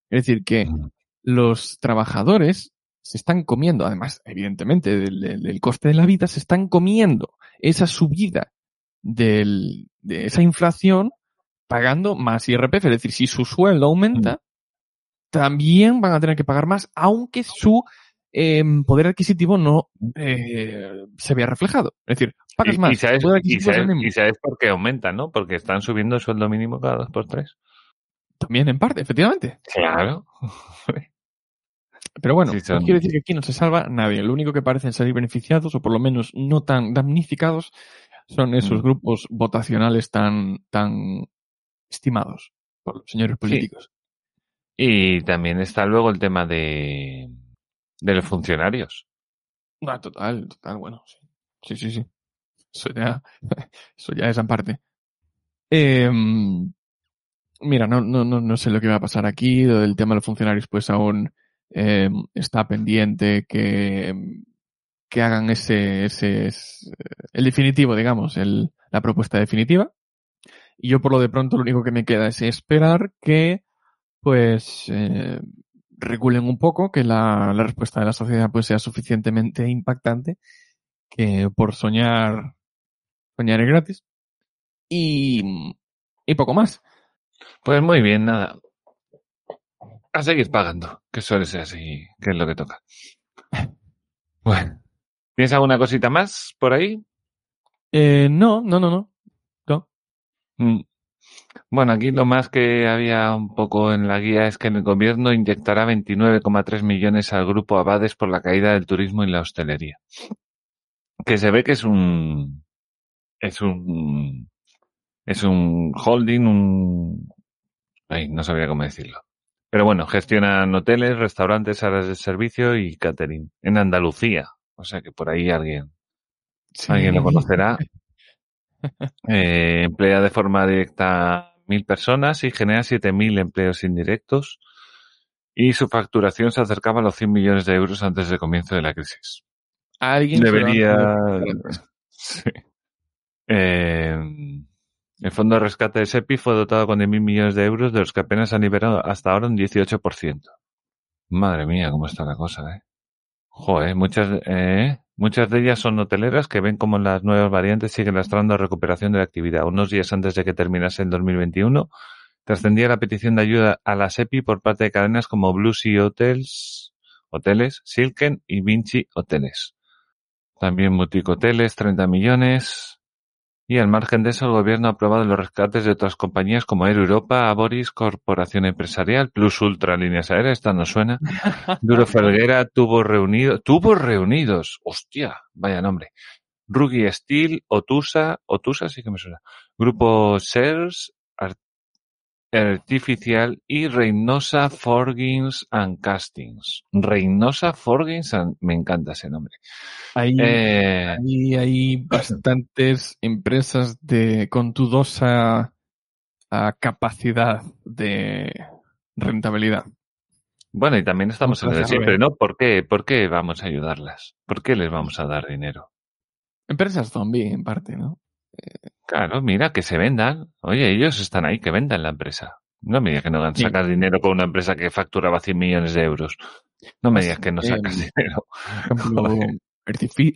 Es decir, que mm. los trabajadores se están comiendo, además, evidentemente, del, coste de la vida, se están comiendo esa subida de esa inflación pagando más IRPF. Es decir, si su sueldo aumenta, mm. también van a tener que pagar más, aunque su em, poder adquisitivo no eh, se vea reflejado. Es decir, pagas más. Y sabes, por qué aumenta, ¿no? Porque están subiendo el sueldo mínimo cada dos por tres. También en parte, efectivamente. Claro. Pero bueno, Sí, no son- quiero decir que aquí no se salva nadie. Lo único que parecen salir beneficiados, o por lo menos no tan damnificados, son esos Mm. grupos votacionales tan, tan estimados por los señores políticos. Y también está luego el tema de, de los funcionarios. Ah, total, total, bueno, sí. Sí, sí, sí. Eso ya, eso ya es aparte. Eh, mira, no, no, no, no sé lo que va a pasar aquí. Lo del tema de los funcionarios, pues aún eh, está pendiente que, que hagan ese, ese, es, el definitivo, digamos, el, la propuesta definitiva. Y yo por lo de pronto lo único que me queda es esperar que, pues, eh, reculen un poco, que la, la respuesta de la sociedad pues sea suficientemente impactante que por soñar, soñar es gratis. Y, y poco más. Pues muy bien, nada. A seguir pagando, que suele ser así, que es lo que toca. Bueno, ¿tienes alguna cosita más por ahí? Eh, no, no, no, no. No. Mm. Bueno, aquí lo más que había un poco en la guía es que el gobierno inyectará 29,3 millones al grupo Abades por la caída del turismo y la hostelería. Que se ve que es un es un es un holding, un ay, no sabía cómo decirlo. Pero bueno, gestionan hoteles, restaurantes, áreas de servicio y catering en Andalucía. O sea que por ahí alguien Sí. alguien lo conocerá. Eh, emplea de forma directa mil personas y genera 7.000 empleos indirectos. Y su facturación se acercaba a los 100 millones de euros antes del comienzo de la crisis. Alguien Debería. Sí. Eh, el fondo de rescate de SEPI fue dotado con 10.000 millones de euros, de los que apenas han liberado hasta ahora un 18%. Madre mía, cómo está la cosa, eh. Joder, muchas, eh, muchas de ellas son hoteleras que ven como las nuevas variantes siguen lastrando la recuperación de la actividad. Unos días antes de que terminase el 2021, trascendía la petición de ayuda a la SEPI por parte de cadenas como Blue Sea Hotels, Hoteles, Silken y Vinci Hoteles. También Boutique Hoteles, 30 millones. Y al margen de eso, el gobierno ha aprobado los rescates de otras compañías como Air Europa, Aboris, Corporación Empresarial, Plus Ultra Líneas Aéreas, esta no suena. Duro Felguera, Tubos Reunidos, Tubos Reunidos, hostia, vaya nombre. Rugi Steel, Otusa, Otusa sí que me suena. Grupo Sears, Art- Artificial y Reynosa Forgings and Castings. Reynosa Forgings and, me encanta ese nombre. Hay, Eh, hay, hay bastantes empresas de con dudosa ah, capacidad de rentabilidad. Bueno, y también estamos en el siempre, ¿no? ¿Por qué? ¿Por qué vamos a ayudarlas? ¿Por qué les vamos a dar dinero? Empresas zombie, en parte, ¿no? Claro, mira, que se vendan. Oye, ellos están ahí, que vendan la empresa. No me digas que no van a Sí. sacar dinero con una empresa que facturaba 100 millones de euros. No me digas que no Eh, sacas dinero. Por ejemplo,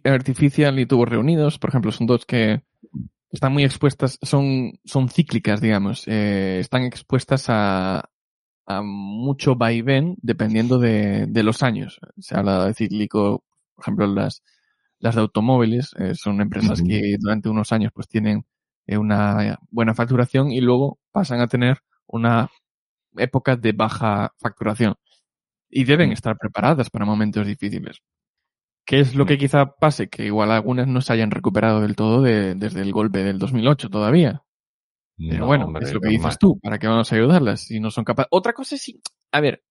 Artificial y Tubos Reunidos, por ejemplo, son dos que están muy expuestas, son, son cíclicas, digamos. Eh, están expuestas a, a mucho vaivén dependiendo de, de los años. Se habla de cíclico, por ejemplo, las, las de automóviles, eh, son empresas que durante unos años pues tienen eh, una buena facturación y luego pasan a tener una época de baja facturación. Y deben Mm. estar preparadas para momentos difíciles. ¿Qué es lo que quizá pase? Que igual algunas no se hayan recuperado del todo de- desde el golpe del 2008 todavía. Pero No, bueno, hombre, es lo que dices tú. ¿Para qué vamos a ayudarlas si no son capaces? Otra cosa es si, a ver,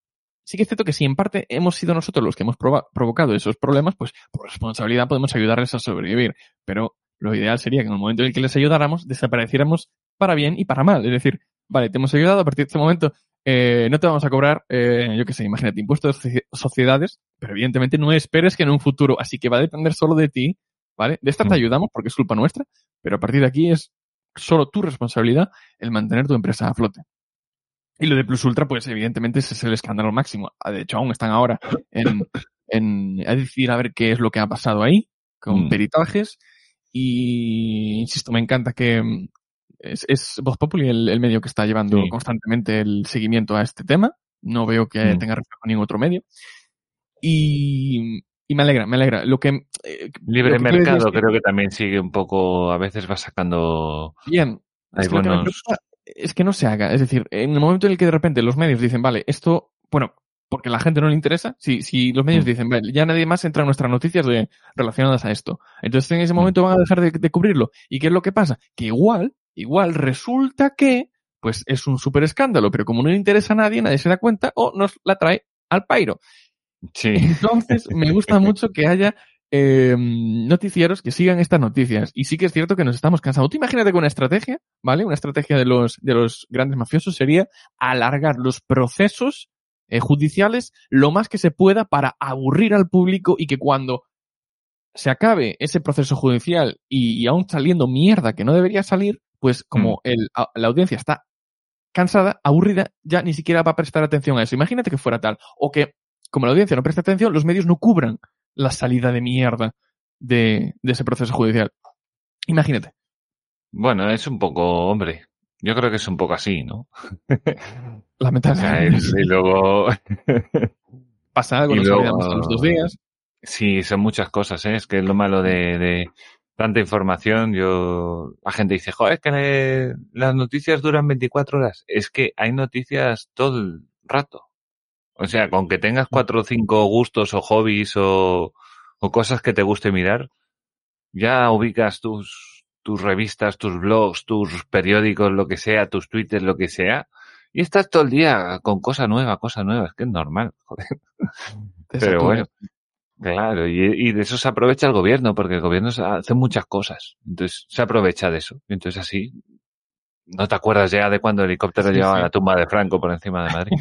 sí que es cierto que si en parte hemos sido nosotros los que hemos provocado esos problemas, pues por responsabilidad podemos ayudarles a sobrevivir. Pero lo ideal sería que en el momento en el que les ayudáramos, desapareciéramos para bien y para mal. Es decir, vale, te hemos ayudado, a partir de este momento eh, no te vamos a cobrar, eh, yo qué sé, imagínate, impuestos de soci- sociedades, pero evidentemente no esperes que en un futuro, así que va a depender solo de ti, ¿vale? De esta te Mm. ayudamos porque es culpa nuestra, pero a partir de aquí es solo tu responsabilidad el mantener tu empresa a flote. Y lo de Plus Ultra, pues evidentemente ese es el escándalo máximo. Ah, De hecho, aún están ahora en, en a decir a ver qué es lo que ha pasado ahí, con Mm. peritajes. Y insisto, me encanta que mm, es, es Voz Populi el, el medio que está llevando Sí. constantemente el seguimiento a este tema. No veo que Mm. tenga reflejo en ningún otro medio. Y, y me alegra, me alegra. Lo que eh, Libre lo que mercado es que- creo que también sigue un poco, a veces va sacando... Bien. Hay Es que buenos... es que no se haga. Es decir, en el momento en el que de repente los medios dicen, vale, esto, bueno, porque la gente no le interesa, si, si los medios Mm. dicen, vale, ya nadie más entra en nuestras noticias de, relacionadas a esto. Entonces en ese Mm. momento van a dejar de, de cubrirlo. ¿Y qué es lo que pasa? Que igual, igual resulta que, pues es un súper escándalo, pero como no le interesa a nadie, nadie se da cuenta o nos la trae al pairo. Sí. Entonces, me gusta mucho que haya eh, noticieros que sigan estas noticias. Y sí que es cierto que nos estamos cansando. Tú imagínate que una estrategia, ¿vale? Una estrategia de los, de los grandes mafiosos sería alargar los procesos eh, judiciales lo más que se pueda para aburrir al público y que cuando se acabe ese proceso judicial y, y aún saliendo mierda que no debería salir, pues como el, a- la audiencia está cansada, aburrida, ya ni siquiera va a prestar atención a eso. Imagínate que fuera tal. O que, como la audiencia no presta atención, los medios no cubran la salida de mierda de, de ese proceso judicial. Imagínate. Bueno, es un poco, hombre, yo creo que es un poco así, ¿no? O sea, Lamentablemente. y luego, Pasa algo, nos luego- los dos días. sí, son muchas cosas, ¿eh? Es que es lo malo de, de tanta información. Yo, la gente dice, joder, es que le- las noticias duran 24 horas. Es que hay noticias todo el rato. O sea, con que tengas cuatro o cinco gustos o hobbies o, o cosas que te guste mirar, ya ubicas tus, tus revistas, tus blogs, tus periódicos, lo que sea, tus twitters, lo que sea, y estás todo el día con cosa nueva, cosa nueva, es que es normal, joder. Pero bueno, claro, y, y de eso se aprovecha el gobierno, porque el gobierno hace muchas cosas, entonces se aprovecha de eso, entonces así, no te acuerdas ya de cuando el helicóptero Sí, llevaba sí. la tumba de Franco por encima de Madrid.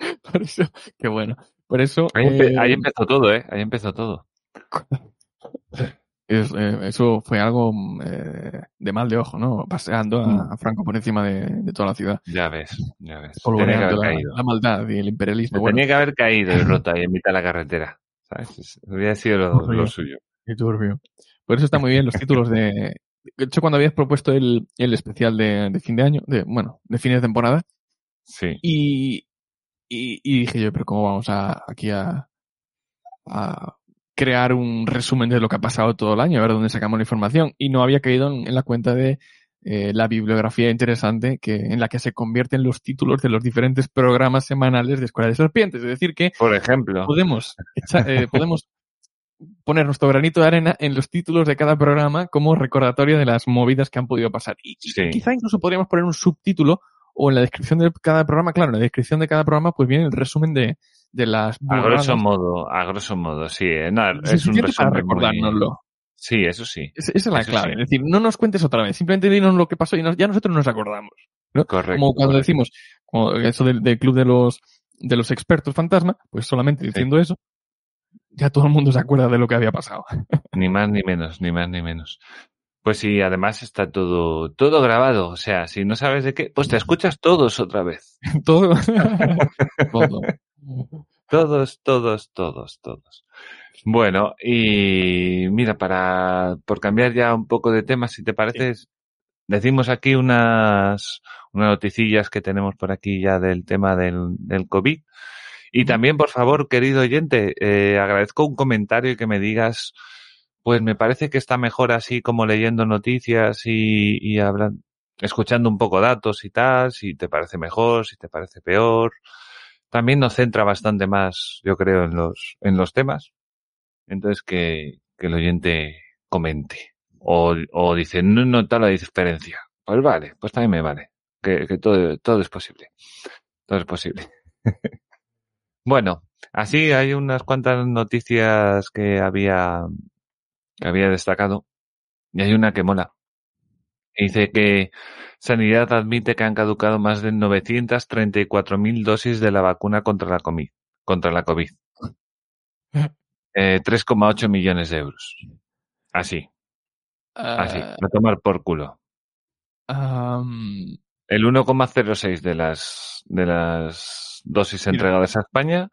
Por eso, qué bueno. Por eso, Ahí, empe- eh, ahí empezó todo, ¿eh? Ahí empezó todo. es, eh, eso fue algo eh, de mal de ojo, ¿no? Paseando a, Mm. a Franco por encima de, de toda la ciudad. Ya ves, ya ves. Tenía que haber la, caído. la maldad y el imperialismo. Bueno, tenía que haber caído y roto ahí en mitad de la carretera. ¿Sabes? Es- Hubiera sido lo, lo suyo. qué turbio. Por eso está muy bien los títulos de... De hecho, cuando habías propuesto el, el especial de, de fin de año, de, bueno, de fin de temporada, Sí. y, y, y dije yo, pero ¿cómo vamos a, aquí a, a crear un resumen de lo que ha pasado todo el año, a ver dónde sacamos la información? Y no había caído en, en la cuenta de eh, la bibliografía interesante que, en la que se convierten los títulos de los diferentes programas semanales de Escuela de Serpientes. Es decir, que Por ejemplo. podemos, echa- eh, podemos poner nuestro granito de arena en los títulos de cada programa como recordatorio de las movidas que han podido pasar. Y, quizá incluso podríamos poner un subtítulo o en la descripción de cada programa, claro, en la descripción de cada programa pues viene el resumen de, de las A grosso modo, a grosso modo, sí. eh, no, es un para resumen muy- recordárnoslo. Sí, eso sí. Esa esa es la Eso clave. sí. Es decir, no nos cuentes otra vez, simplemente dinos lo que pasó y nos- ya nosotros nos acordamos. ¿no? Correcto. Como cuando correcto. decimos como eso del, del club de los de los expertos fantasma, pues solamente diciendo eso, ya todo el mundo se acuerda de lo que había pasado. Ni más ni menos, ni más ni menos. Pues sí, además está todo, todo grabado. O sea, si no sabes de qué, pues te escuchas todos otra vez. todo. todo. Todos, todos, todos, todos. Bueno, y mira, para, por cambiar ya un poco de tema, si te parece, decimos aquí unas, unas noticillas que tenemos por aquí ya del tema del, del COVID. Y también, por favor, querido oyente, eh, agradezco un comentario y que me digas, pues me parece que está mejor así como leyendo noticias y, escuchando un poco datos y tal, si te parece mejor, si te parece peor. También nos centra bastante más, yo creo, en los, en los temas. Entonces que, que el oyente comente. O, o dice, no nota la diferencia. Pues vale, pues también me vale. Que, que todo, todo es posible. Todo es posible. bueno, así hay unas cuantas noticias que había, había destacado. Y hay una que mola. Dice que Sanidad admite que han caducado más de 934.000 dosis de la vacuna contra la COVID. Contra la COVID. Eh, 3,8 millones de euros. Así, así. Ah, A tomar por culo. am, El 1,06 de las, de las dosis entregadas a España.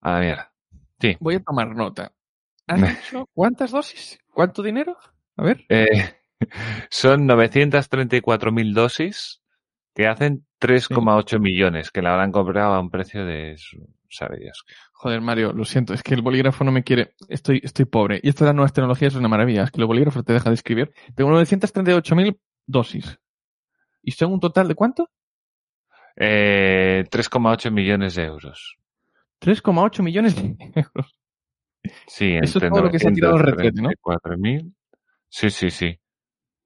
A mierda. Sí. voy a tomar nota. ¿Has dicho cuántas dosis? ¿Cuánto dinero? A ver. Eh, son 934.000 dosis que hacen 3,8 millones, que la habrán comprado a un precio de, sabe Dios. Joder, Mario, lo siento, es que el bolígrafo no me quiere. Estoy, estoy pobre. Y esto de las nuevas tecnologías es una maravilla. Es que el bolígrafo te deja de escribir. Tengo 938.000 dosis. ¿Y son un total de cuánto? Eh, 3,8 millones de euros. 3,8 millones de euros. Sí, Eso es todo lo que se ha tirado el retrete, ¿no? 4.000. Sí, sí, sí.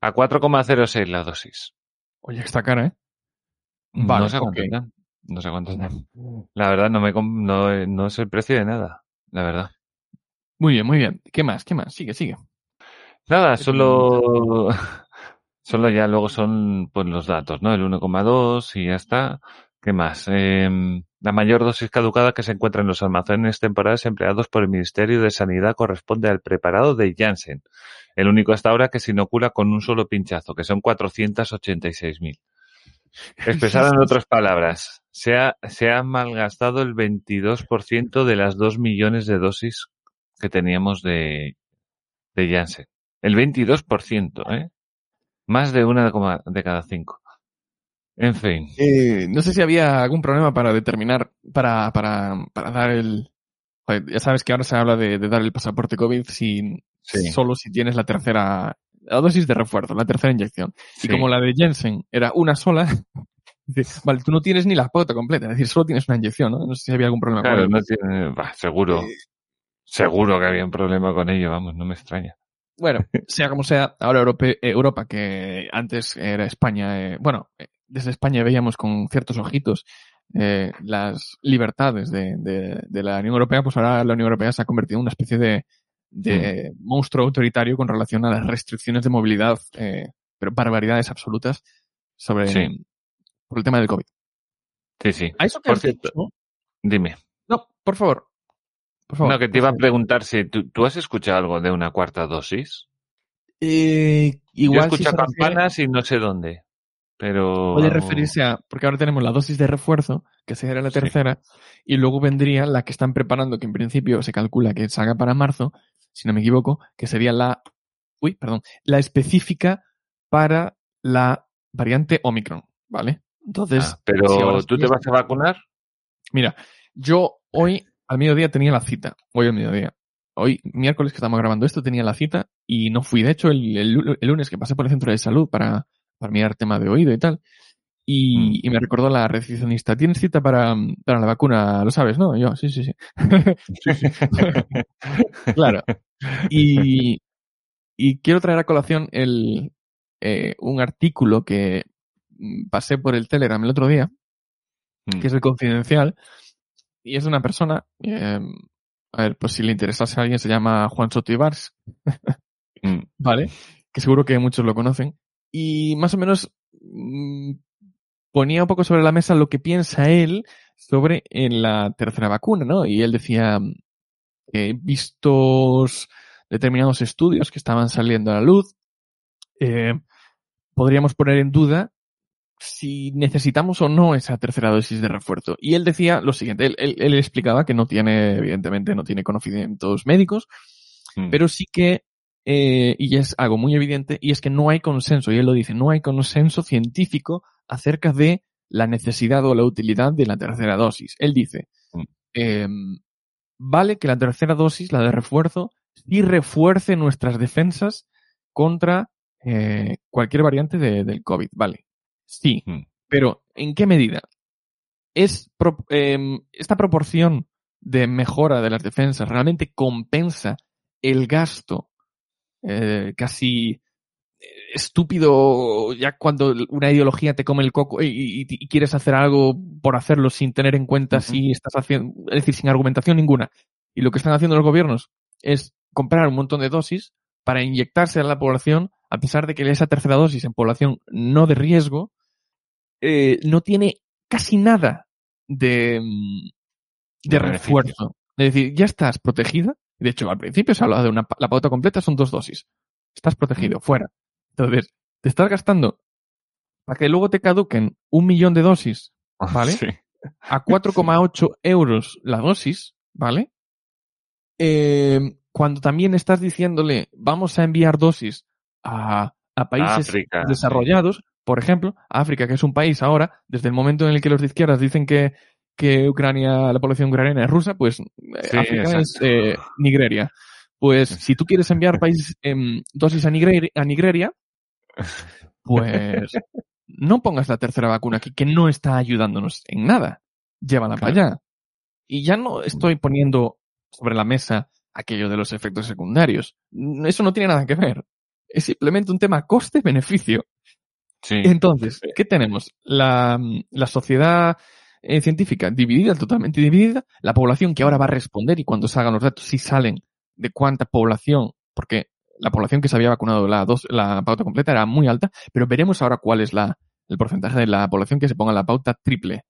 A 4,06 la dosis. Oye, está cara, ¿eh? Vale, no sé cuánto okay. No sé cuántos La verdad, no me no, no es el precio de nada. La verdad. Muy bien, muy bien. ¿Qué más? ¿Qué más? Sigue, sigue. Nada, solo. Solo ya luego son pues los datos, ¿no? El 1,2 y ya está. ¿Qué más? Eh, la mayor dosis caducada que se encuentra en los almacenes temporales empleados por el Ministerio de Sanidad corresponde al preparado de Janssen, el único hasta ahora que se inocula con un solo pinchazo, que son 486.000. Expresado en otras palabras, se ha, se ha malgastado el 22% de las 2 millones de dosis que teníamos de, de Janssen. El 22%, ¿eh? Más de una de cada cinco. En fin. Eh, no sé si había algún problema para determinar, para, para, para dar el... Ya sabes que ahora se habla de, dar el pasaporte COVID sin, solo si tienes la tercera la dosis de refuerzo, la tercera inyección. Y como la de Jensen era una sola, vale, tú no tienes ni la pauta completa, es decir, solo tienes una inyección, ¿no? No sé si había algún problema claro, no tiene, seguro. Eh, seguro que había un problema con ello, vamos, no me extraña. Bueno, sea como sea, ahora Europa, que antes era España, eh, bueno, eh, desde España veíamos con ciertos ojitos eh, las libertades de, de, la Unión Europea, pues ahora la Unión Europea se ha convertido en una especie de, de mm. monstruo autoritario con relación a las restricciones de movilidad, pero barbaridades absolutas sobre por el tema del COVID. Sí, sí. A eso que por cierto, dime. No, por favor. No, que te iba a preguntar si tú, has escuchado algo de una cuarta dosis. Eh, igual Yo he escuchado campanas y no sé dónde. Pero. Puede referirse a. Porque ahora tenemos la dosis de refuerzo, que sería la tercera, y luego vendría la que están preparando, que en principio se calcula que salga para marzo, si no me equivoco, que sería la. Uy, perdón. La específica para la variante Omicron, ¿vale? Entonces. Ah, pero, ¿tú te vas a vacunar? Mira, yo hoy al mediodía tenía la cita, hoy al mediodía. Hoy, miércoles que estamos grabando esto, tenía la cita y no fui. De hecho, el, lunes que pasé por el centro de salud para, para mirar tema de oído y tal, y, mm. me recordó la recepcionista, ¿tienes cita para, para la vacuna? Lo sabes, ¿no? yo, sí, sí, sí. claro. Y, y quiero traer a colación el, eh, un artículo que pasé por el Telegram el otro día, que es el confidencial, y es una persona, eh, a ver, pues si le interesase a alguien, se llama Juan Soto mm. ¿vale? Que seguro que muchos lo conocen. Y más o menos mm, ponía un poco sobre la mesa lo que piensa él sobre en la tercera vacuna, ¿no? Y él decía que vistos determinados estudios que estaban saliendo a la luz, eh, podríamos poner en duda si necesitamos o no esa tercera dosis de refuerzo. Y él decía lo siguiente, él, él, explicaba que no tiene, evidentemente, no tiene conocimientos médicos, hmm. pero sí que, eh, y es algo muy evidente, y es que no hay consenso, y él lo dice, no hay consenso científico acerca de la necesidad o la utilidad de la tercera dosis. Él dice, hmm. em, vale que la tercera dosis, la de refuerzo, sí refuerce nuestras defensas contra eh, cualquier variante de, del COVID, vale. Sí, mm. pero ¿en qué medida? ¿Es em, esta proporción de mejora de las defensas realmente compensa el gasto eh, casi eh, estúpido ya cuando una ideología te come el coco y, quieres hacer algo por hacerlo sin tener en cuenta si estás haciendo, es decir, sin argumentación ninguna. Y lo que están haciendo los gobiernos es comprar un montón de dosis para inyectarse a la población, a pesar de que esa tercera dosis en población no de riesgo eh, no tiene casi nada de, mm, de, refuerzo. Es decir, ya estás protegida. De hecho, al principio se hablaba de una, la pauta completa son dos dosis. Estás protegido, mm. fuera. Entonces, te estás gastando para que luego te caduquen un millón de dosis, ¿vale? A 4,8 euros la dosis, ¿vale? Eh, cuando también estás diciéndole, vamos a enviar dosis a, a países desarrollados, por ejemplo, África, que es un país ahora, desde el momento en el que los de izquierdas dicen que, que Ucrania, la población ucraniana es rusa, pues eh, África es eh, Nigeria. Pues si tú quieres enviar países, dosis a, Nigeria, pues no pongas la tercera vacuna aquí, que no está ayudándonos en nada. Llévala para allá. Y ya no estoy poniendo sobre la mesa aquello de los efectos secundarios. Eso no tiene nada que ver. Es simplemente un tema coste-beneficio. Sí. Entonces, ¿qué tenemos? La, la sociedad eh, científica dividida, totalmente dividida, la población que ahora va a responder y cuando salgan los datos, si salen de cuánta población, porque la población que se había vacunado la, dos, la pauta completa era muy alta, pero veremos ahora cuál es la, el porcentaje de la población que se ponga la pauta triple.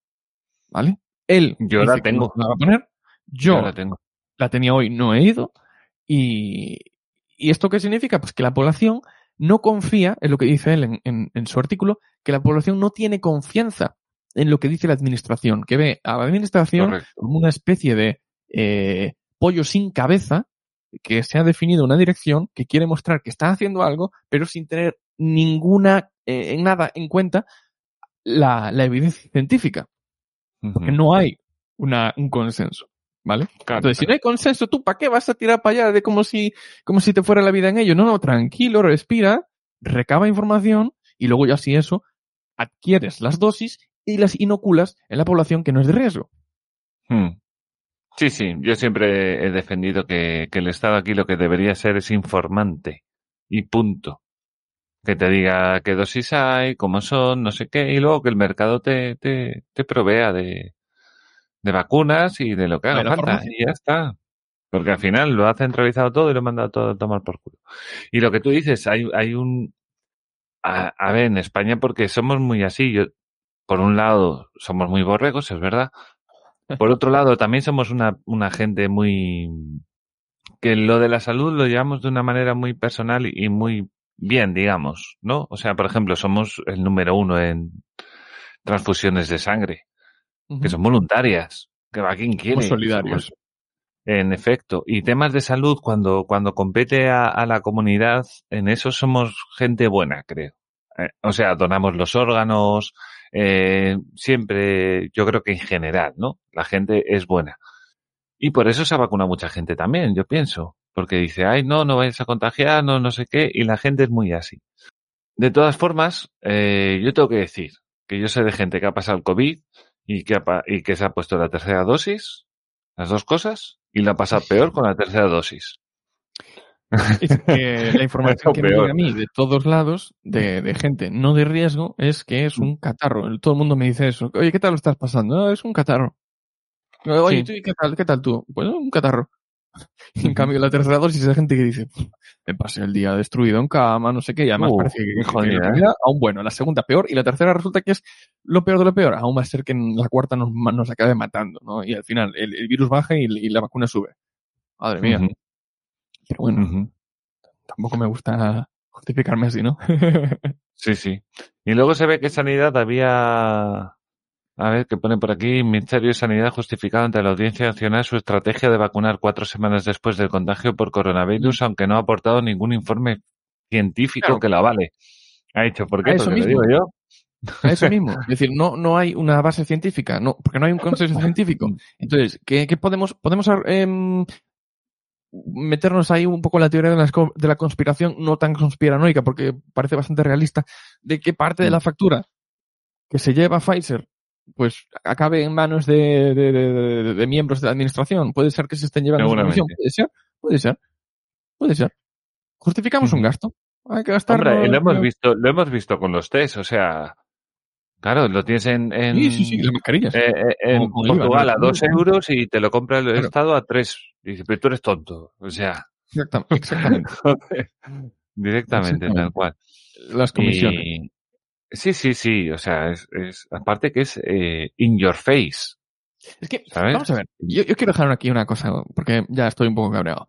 ¿Vale? Él yo la tengo. la va a poner. Yo, la, tengo. la tenía hoy, no he ido. Y, ¿Y esto qué significa? Pues que la población no confía, en lo que dice él en, en, su artículo, que la población no tiene confianza en lo que dice la administración, que ve a la administración como una especie de eh, pollo sin cabeza que se ha definido una dirección que quiere mostrar que está haciendo algo, pero sin tener ninguna, eh, nada en cuenta la, la evidencia científica. Porque no hay una, un consenso. ¿Vale? Entonces, si no hay consenso, ¿tú para qué vas a tirar para allá de como si, como si te fuera la vida en ello? No, no, tranquilo, respira, recaba información y luego ya si eso, adquieres las dosis y las inoculas en la población que no es de riesgo. Hmm. Sí, sí, yo siempre he defendido que, que, el Estado aquí lo que debería ser es informante y punto. Que te diga qué dosis hay, cómo son, no sé qué, y luego que el mercado te, te, te provea de, de vacunas y de lo que haga falta. Y ya está. Porque al final lo ha centralizado todo y lo ha mandado todo a tomar por culo. Y lo que tú dices, hay, hay un... A, a ver, en España porque somos muy así. Yo, por un lado, somos muy borregos, es verdad, por otro lado, también somos una, una gente muy... que lo de la salud lo llevamos de una manera muy personal y muy bien, digamos, ¿no? O sea, por ejemplo, somos el número uno en transfusiones de sangre, que son voluntarias, que va quien quiere. Somos solidarios. En efecto. Y temas de salud, cuando, cuando compete a, a la comunidad, en eso somos gente buena, creo. Eh, o sea, donamos los órganos, eh, siempre, yo creo que en general, ¿no? La gente es buena. Y por eso se ha vacunado mucha gente también, yo pienso. Porque dice, ay, no, no vayas a contagiar, no, no sé qué, y la gente es muy así. De todas formas, eh, yo tengo que decir que yo sé de gente que ha pasado el COVID y que, ha, y que se ha puesto la tercera dosis, las dos cosas, y la ha pasado peor con la tercera dosis. Es que la información que me llega a mí de todos lados, de, de, gente no de riesgo, es que es un catarro. Todo el mundo me dice eso. Oye, ¿qué tal lo estás pasando? No, es un catarro. Oye, ¿tú qué tal? ¿Qué tal tú? Pues un catarro. en cambio, la tercera dosis es gente que dice, me pasé el día destruido en cama, no sé qué, y además uh, parece que, que, que ¿eh? aún bueno, la segunda peor, y la tercera resulta que es lo peor de lo peor. Aún va a ser que en la cuarta nos, nos acabe matando, ¿no? Y al final el, el virus baja y, y, la vacuna sube. Madre mía. Uh -huh. Pero bueno, uh -huh. tampoco me gusta justificarme así, ¿no? sí, sí. Y luego se ve que Sanidad había... A ver, que pone por aquí, Ministerio de Sanidad justificado ante la Audiencia Nacional su estrategia de vacunar cuatro semanas después del contagio por coronavirus, aunque no ha aportado ningún informe científico claro. que la vale. Ha dicho, ¿por qué? A eso mismo. Lo digo yo. A eso mismo. Es decir, no, no hay una base científica, no, porque no hay un consenso científico. Entonces, ¿qué, qué podemos, podemos eh, meternos ahí un poco en la teoría de la, de la conspiración, no tan conspiranoica, porque parece bastante realista, de que parte de la factura que se lleva Pfizer, pues acabe en manos de, de, de, de miembros de la administración. Puede ser que se estén llevando información. Puede ser, puede ser, puede ser. Justificamos un gasto. Hay que gastar. Hombre, lo hemos visto, lo hemos visto con los test, o sea, Claro, lo tienes en, en, sí, sí, sí, las mascarillas. Eh, eh, en con, con Portugal IVA, a dos euros y te lo compra el claro. Estado a tres. Y pero tú eres tonto. O sea. Exactamente. exactamente. Directamente, exactamente. tal cual. Las comisiones. Y, sí, sí, sí. O sea, es, es aparte que es eh, in your face. Es que, ¿sabes? vamos a ver, yo, yo quiero dejar aquí una cosa, porque ya estoy un poco cabreado.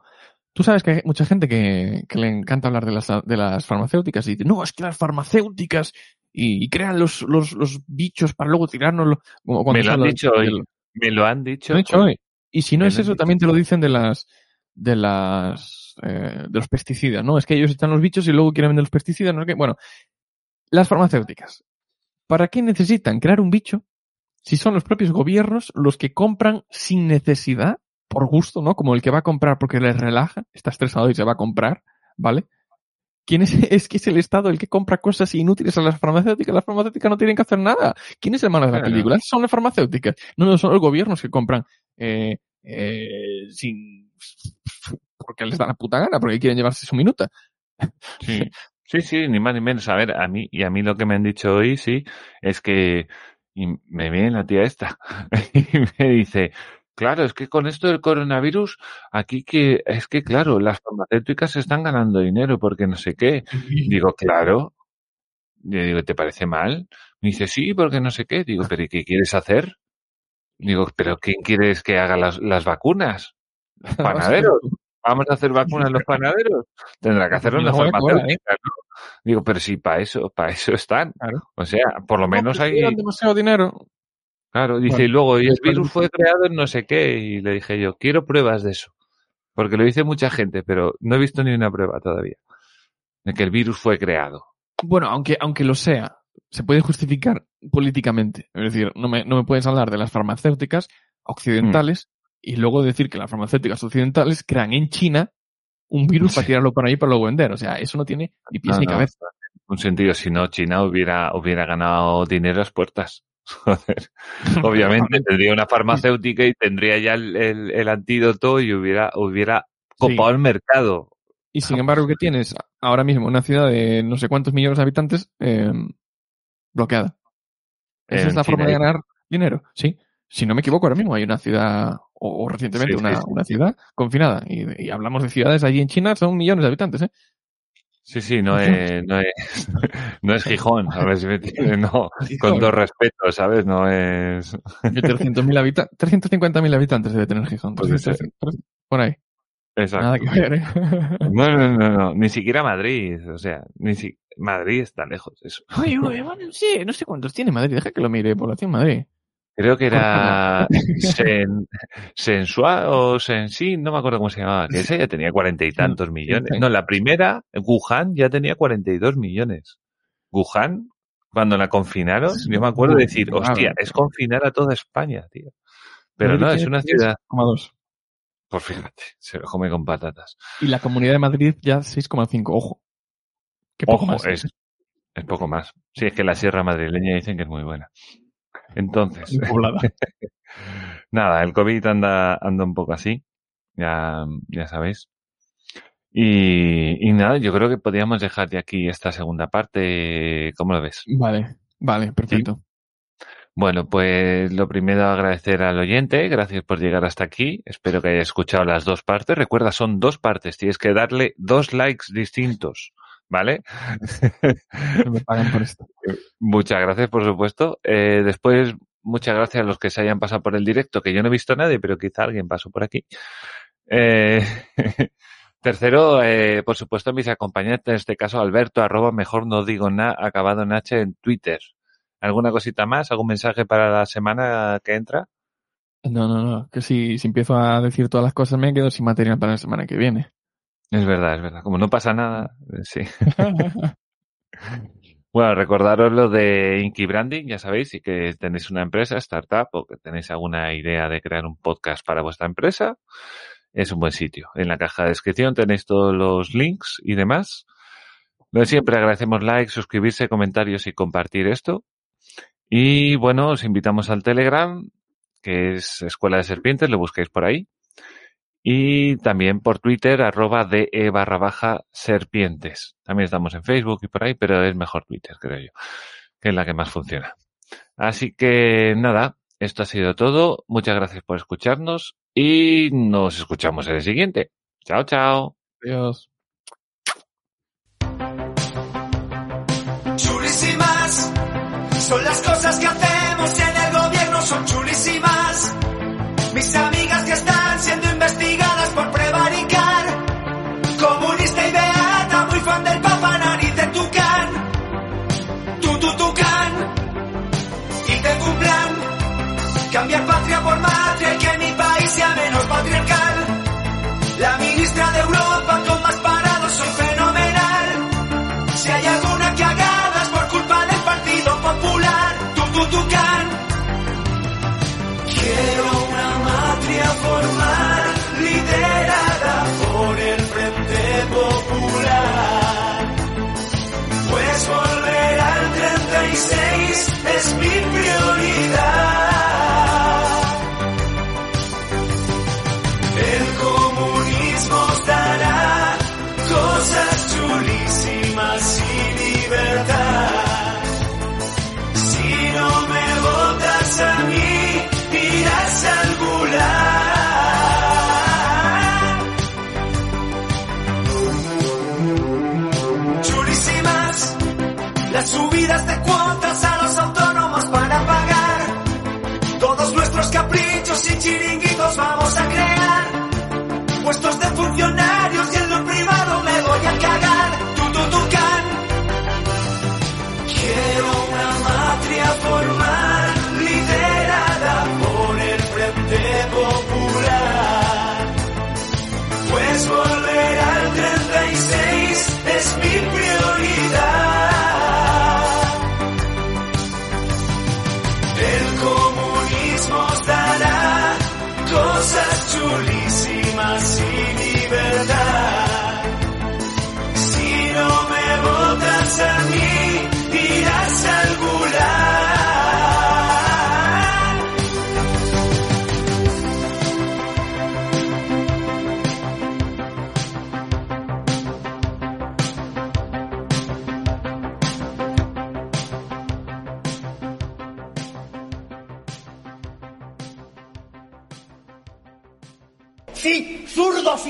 Tú sabes que hay mucha gente que, que, le encanta hablar de las, de las farmacéuticas y dice, no, es que las farmacéuticas y, y crean los, los, los, bichos para luego tirárnoslo. Como cuando me lo han dicho hoy. Me lo han dicho. Lo hoy. Y si no es eso, también te lo dicen de las, de las, eh, de los pesticidas, ¿no? Es que ellos están los bichos y luego quieren vender los pesticidas, no qué. Bueno, las farmacéuticas. ¿Para qué necesitan crear un bicho si son los propios gobiernos los que compran sin necesidad, por gusto, ¿no? Como el que va a comprar porque les relaja, está estresado y se va a comprar, ¿vale? ¿Quién es, es que es el Estado el que compra cosas inútiles a las farmacéuticas? Las farmacéuticas no tienen que hacer nada. ¿Quién es el malo de la película? Son las farmacéuticas. No, no son los gobiernos que compran eh, eh, sin porque les da la puta gana, porque quieren llevarse su minuta. Sí. Sí, sí, ni más ni menos. A ver, a mí, y a mí lo que me han dicho hoy, sí, es que y me viene la tía esta y me dice, claro, es que con esto del coronavirus, aquí que, es que claro, las farmacéuticas están ganando dinero porque no sé qué. Digo, claro. Le digo, ¿te parece mal? Me dice, sí, porque no sé qué. Digo, ¿pero qué quieres hacer? Digo, ¿pero quién quieres que haga las, las vacunas? Los panaderos. ¿Vamos a hacer vacunas los panaderos? Tendrá que hacerlo una farmacéutica, ¿no? Digo, pero si para eso, para eso están. Claro. O sea, por lo menos No, hay... demasiado dinero. Claro, dice, Bueno, y luego, y el virus fue creado en no sé qué, y le dije yo, quiero pruebas de eso. Porque lo dice mucha gente, pero no he visto ni una prueba todavía. De que el virus fue creado. Bueno, aunque, aunque lo sea, se puede justificar políticamente. Es decir, no me, no me puedes hablar de las farmacéuticas occidentales y luego decir que las farmacéuticas occidentales crean en China un virus para tirarlo por ahí para luego vender. O sea, eso no tiene ni pies No, ni no, cabeza. Un sentido, si no, China hubiera, hubiera ganado dinero a las puertas. Joder. Obviamente tendría una farmacéutica y tendría ya el, el- el antídoto y hubiera, hubiera copado el mercado. Y sin embargo, ¿qué tienes? Ahora mismo una ciudad de no sé cuántos millones de habitantes eh, bloqueada. Esa En es la forma de ganar dinero, sí. Si no me equivoco, ahora mismo hay una ciudad, o, o recientemente sí, una, sí. una ciudad confinada. Y, y hablamos de ciudades allí en China, son millones de habitantes, ¿eh? Sí, sí, no es, no es, no es Gijón, a ver si me entiendes, no, con Gijón. todo respeto, ¿sabes? No es, De 300.000 habitantes, 350.000 habitantes debe tener Gijón. Puede 300, ser. 300, por ahí. exacto. Nada que ver, ¿eh? No, no, no, no, ni siquiera Madrid, o sea, ni si, Madrid está lejos, eso. Oye, oye, bueno, sí, no sé cuántos tiene Madrid. Deja que lo mire, población Madrid. Creo que era Sen, Sensua o Sensin, no me acuerdo cómo se llamaba, que ese ya tenía cuarenta y tantos millones. No, la primera, Wuhan, ya tenía cuarenta y dos millones. Wuhan, cuando la confinaron, yo me acuerdo de decir, hostia, es confinar a toda España, tío. Pero no, es una ciudad, 3,2. pues fíjate, se lo come con patatas. Y la comunidad de Madrid ya 6,5. Ojo. Qué poco Ojo, más. es, es poco más. Sí, es que la sierra madrileña dicen que es muy buena. Entonces, nada, el COVID anda, anda un poco así, ya, ya sabéis. Y, y nada, yo creo que podríamos dejar de aquí esta segunda parte. ¿Cómo lo ves? Vale, vale, perfecto. Bueno, pues lo primero agradecer al oyente, gracias por llegar hasta aquí. Espero que hayas escuchado las dos partes. Recuerda, son dos partes, tienes que darle dos likes distintos, ¿vale? Me pagan por esto. Muchas gracias, por supuesto. Eh, después, muchas gracias a los que se hayan pasado por el directo, que yo no he visto a nadie, pero quizá alguien pasó por aquí. Eh, tercero, eh, por supuesto, mis acompañantes, en este caso Alberto, arroba mejor no digo nada, acabado en H en Twitter. ¿Alguna cosita más? ¿Algún mensaje para la semana que entra? No, no, no. Que si, si empiezo a decir todas las cosas me quedo sin material para la semana que viene. Es verdad, es verdad. Como no pasa nada, eh, sí. Bueno, recordaros lo de Inky Branding, ya sabéis, si que tenéis una empresa, startup, o que tenéis alguna idea de crear un podcast para vuestra empresa, es un buen sitio. En la caja de descripción tenéis todos los links y demás. De siempre, agradecemos likes, suscribirse, comentarios y compartir esto. Y bueno, os invitamos al Telegram, que es Escuela de Serpientes, lo busquéis por ahí. Y también por Twitter, arroba de barra baja serpientes. También estamos en Facebook y por ahí, pero es mejor Twitter, creo yo, que es la que más funciona. Así que nada, esto ha sido todo. Muchas gracias por escucharnos y nos escuchamos en el siguiente. Chao, chao. Adiós. Chulísimas son las cosas que hacemos en el gobierno, son chulísimas. Mis alguna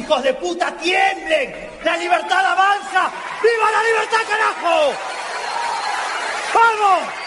hijos de puta, tiemblen. La libertad avanza. ¡Viva la libertad, carajo! ¡Vamos!